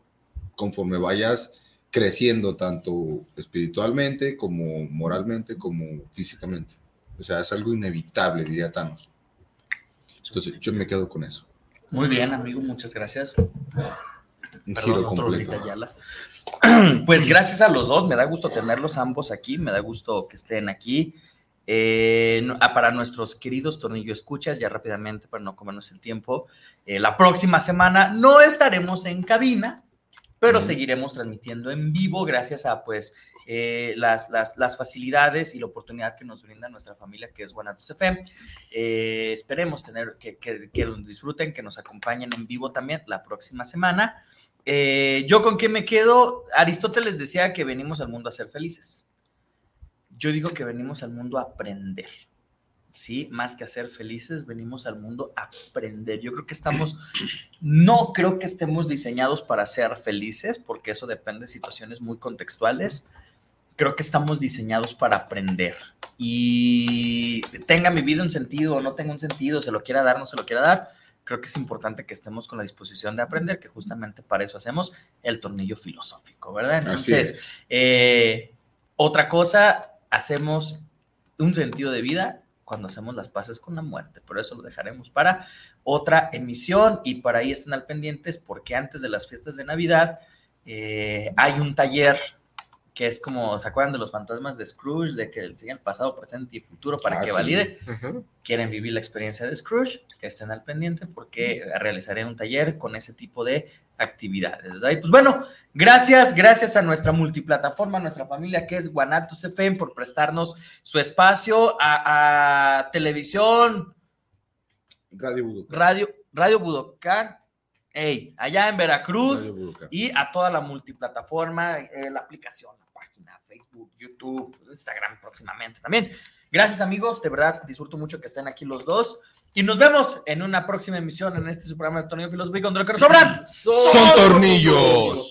conforme vayas creciendo tanto espiritualmente como moralmente como físicamente. O sea, es algo inevitable, diría Thanos. Entonces, yo me quedo con eso. Muy bien, amigo, muchas gracias. Un Perdón, giro completo. Pues gracias a los dos, me da gusto tenerlos ambos aquí, me da gusto que estén aquí. Eh, ah, para nuestros queridos tornillo escuchas, ya rápidamente para no comernos el tiempo, eh, la próxima semana no estaremos en cabina, pero seguiremos transmitiendo en vivo gracias a pues eh, las, las, las facilidades y la oportunidad que nos brinda nuestra familia que es Guanatos FM. Eh, esperemos tener que, que, que nos disfruten, que nos acompañen en vivo también la próxima semana. Eh, yo con qué me quedo, Aristóteles decía que venimos al mundo a ser felices. Yo digo que venimos al mundo a aprender. Sí, más que a ser felices, venimos al mundo a aprender. Yo creo que estamos, no creo que estemos diseñados para ser felices, porque eso depende de situaciones muy contextuales. Creo que estamos diseñados para aprender. Y tenga mi vida un sentido o no tenga un sentido, se lo quiera dar, no se lo quiera dar, creo que es importante que estemos con la disposición de aprender, que justamente para eso hacemos el tornillo filosófico, ¿verdad? Entonces, es. eh, Otra cosa, hacemos un sentido de vida cuando hacemos las paces con la muerte. Por eso lo dejaremos para otra emisión y para ahí estén al pendientes porque antes de las fiestas de Navidad eh, hay un taller que es como, ¿se acuerdan de los fantasmas de Scrooge? De que enseñan pasado, presente y futuro para Ah, que sí. valide. Quieren vivir la experiencia de Scrooge, estén al pendiente porque realizaré un taller con ese tipo de actividades. ¿verdad? Y pues bueno, gracias, gracias a nuestra multiplataforma, a nuestra familia que es Guanatos FM por prestarnos su espacio a, a televisión, Radio Budocán. radio, radio Budocán, ey, allá en Veracruz Radio y a toda la multiplataforma, eh, la aplicación, Facebook, YouTube, Instagram próximamente también. Gracias amigos, de verdad disfruto mucho que estén aquí los dos. Y nos vemos en una próxima emisión en este su programa de Tornillo Filosófico donde lo que nos sobran. Son tornillos.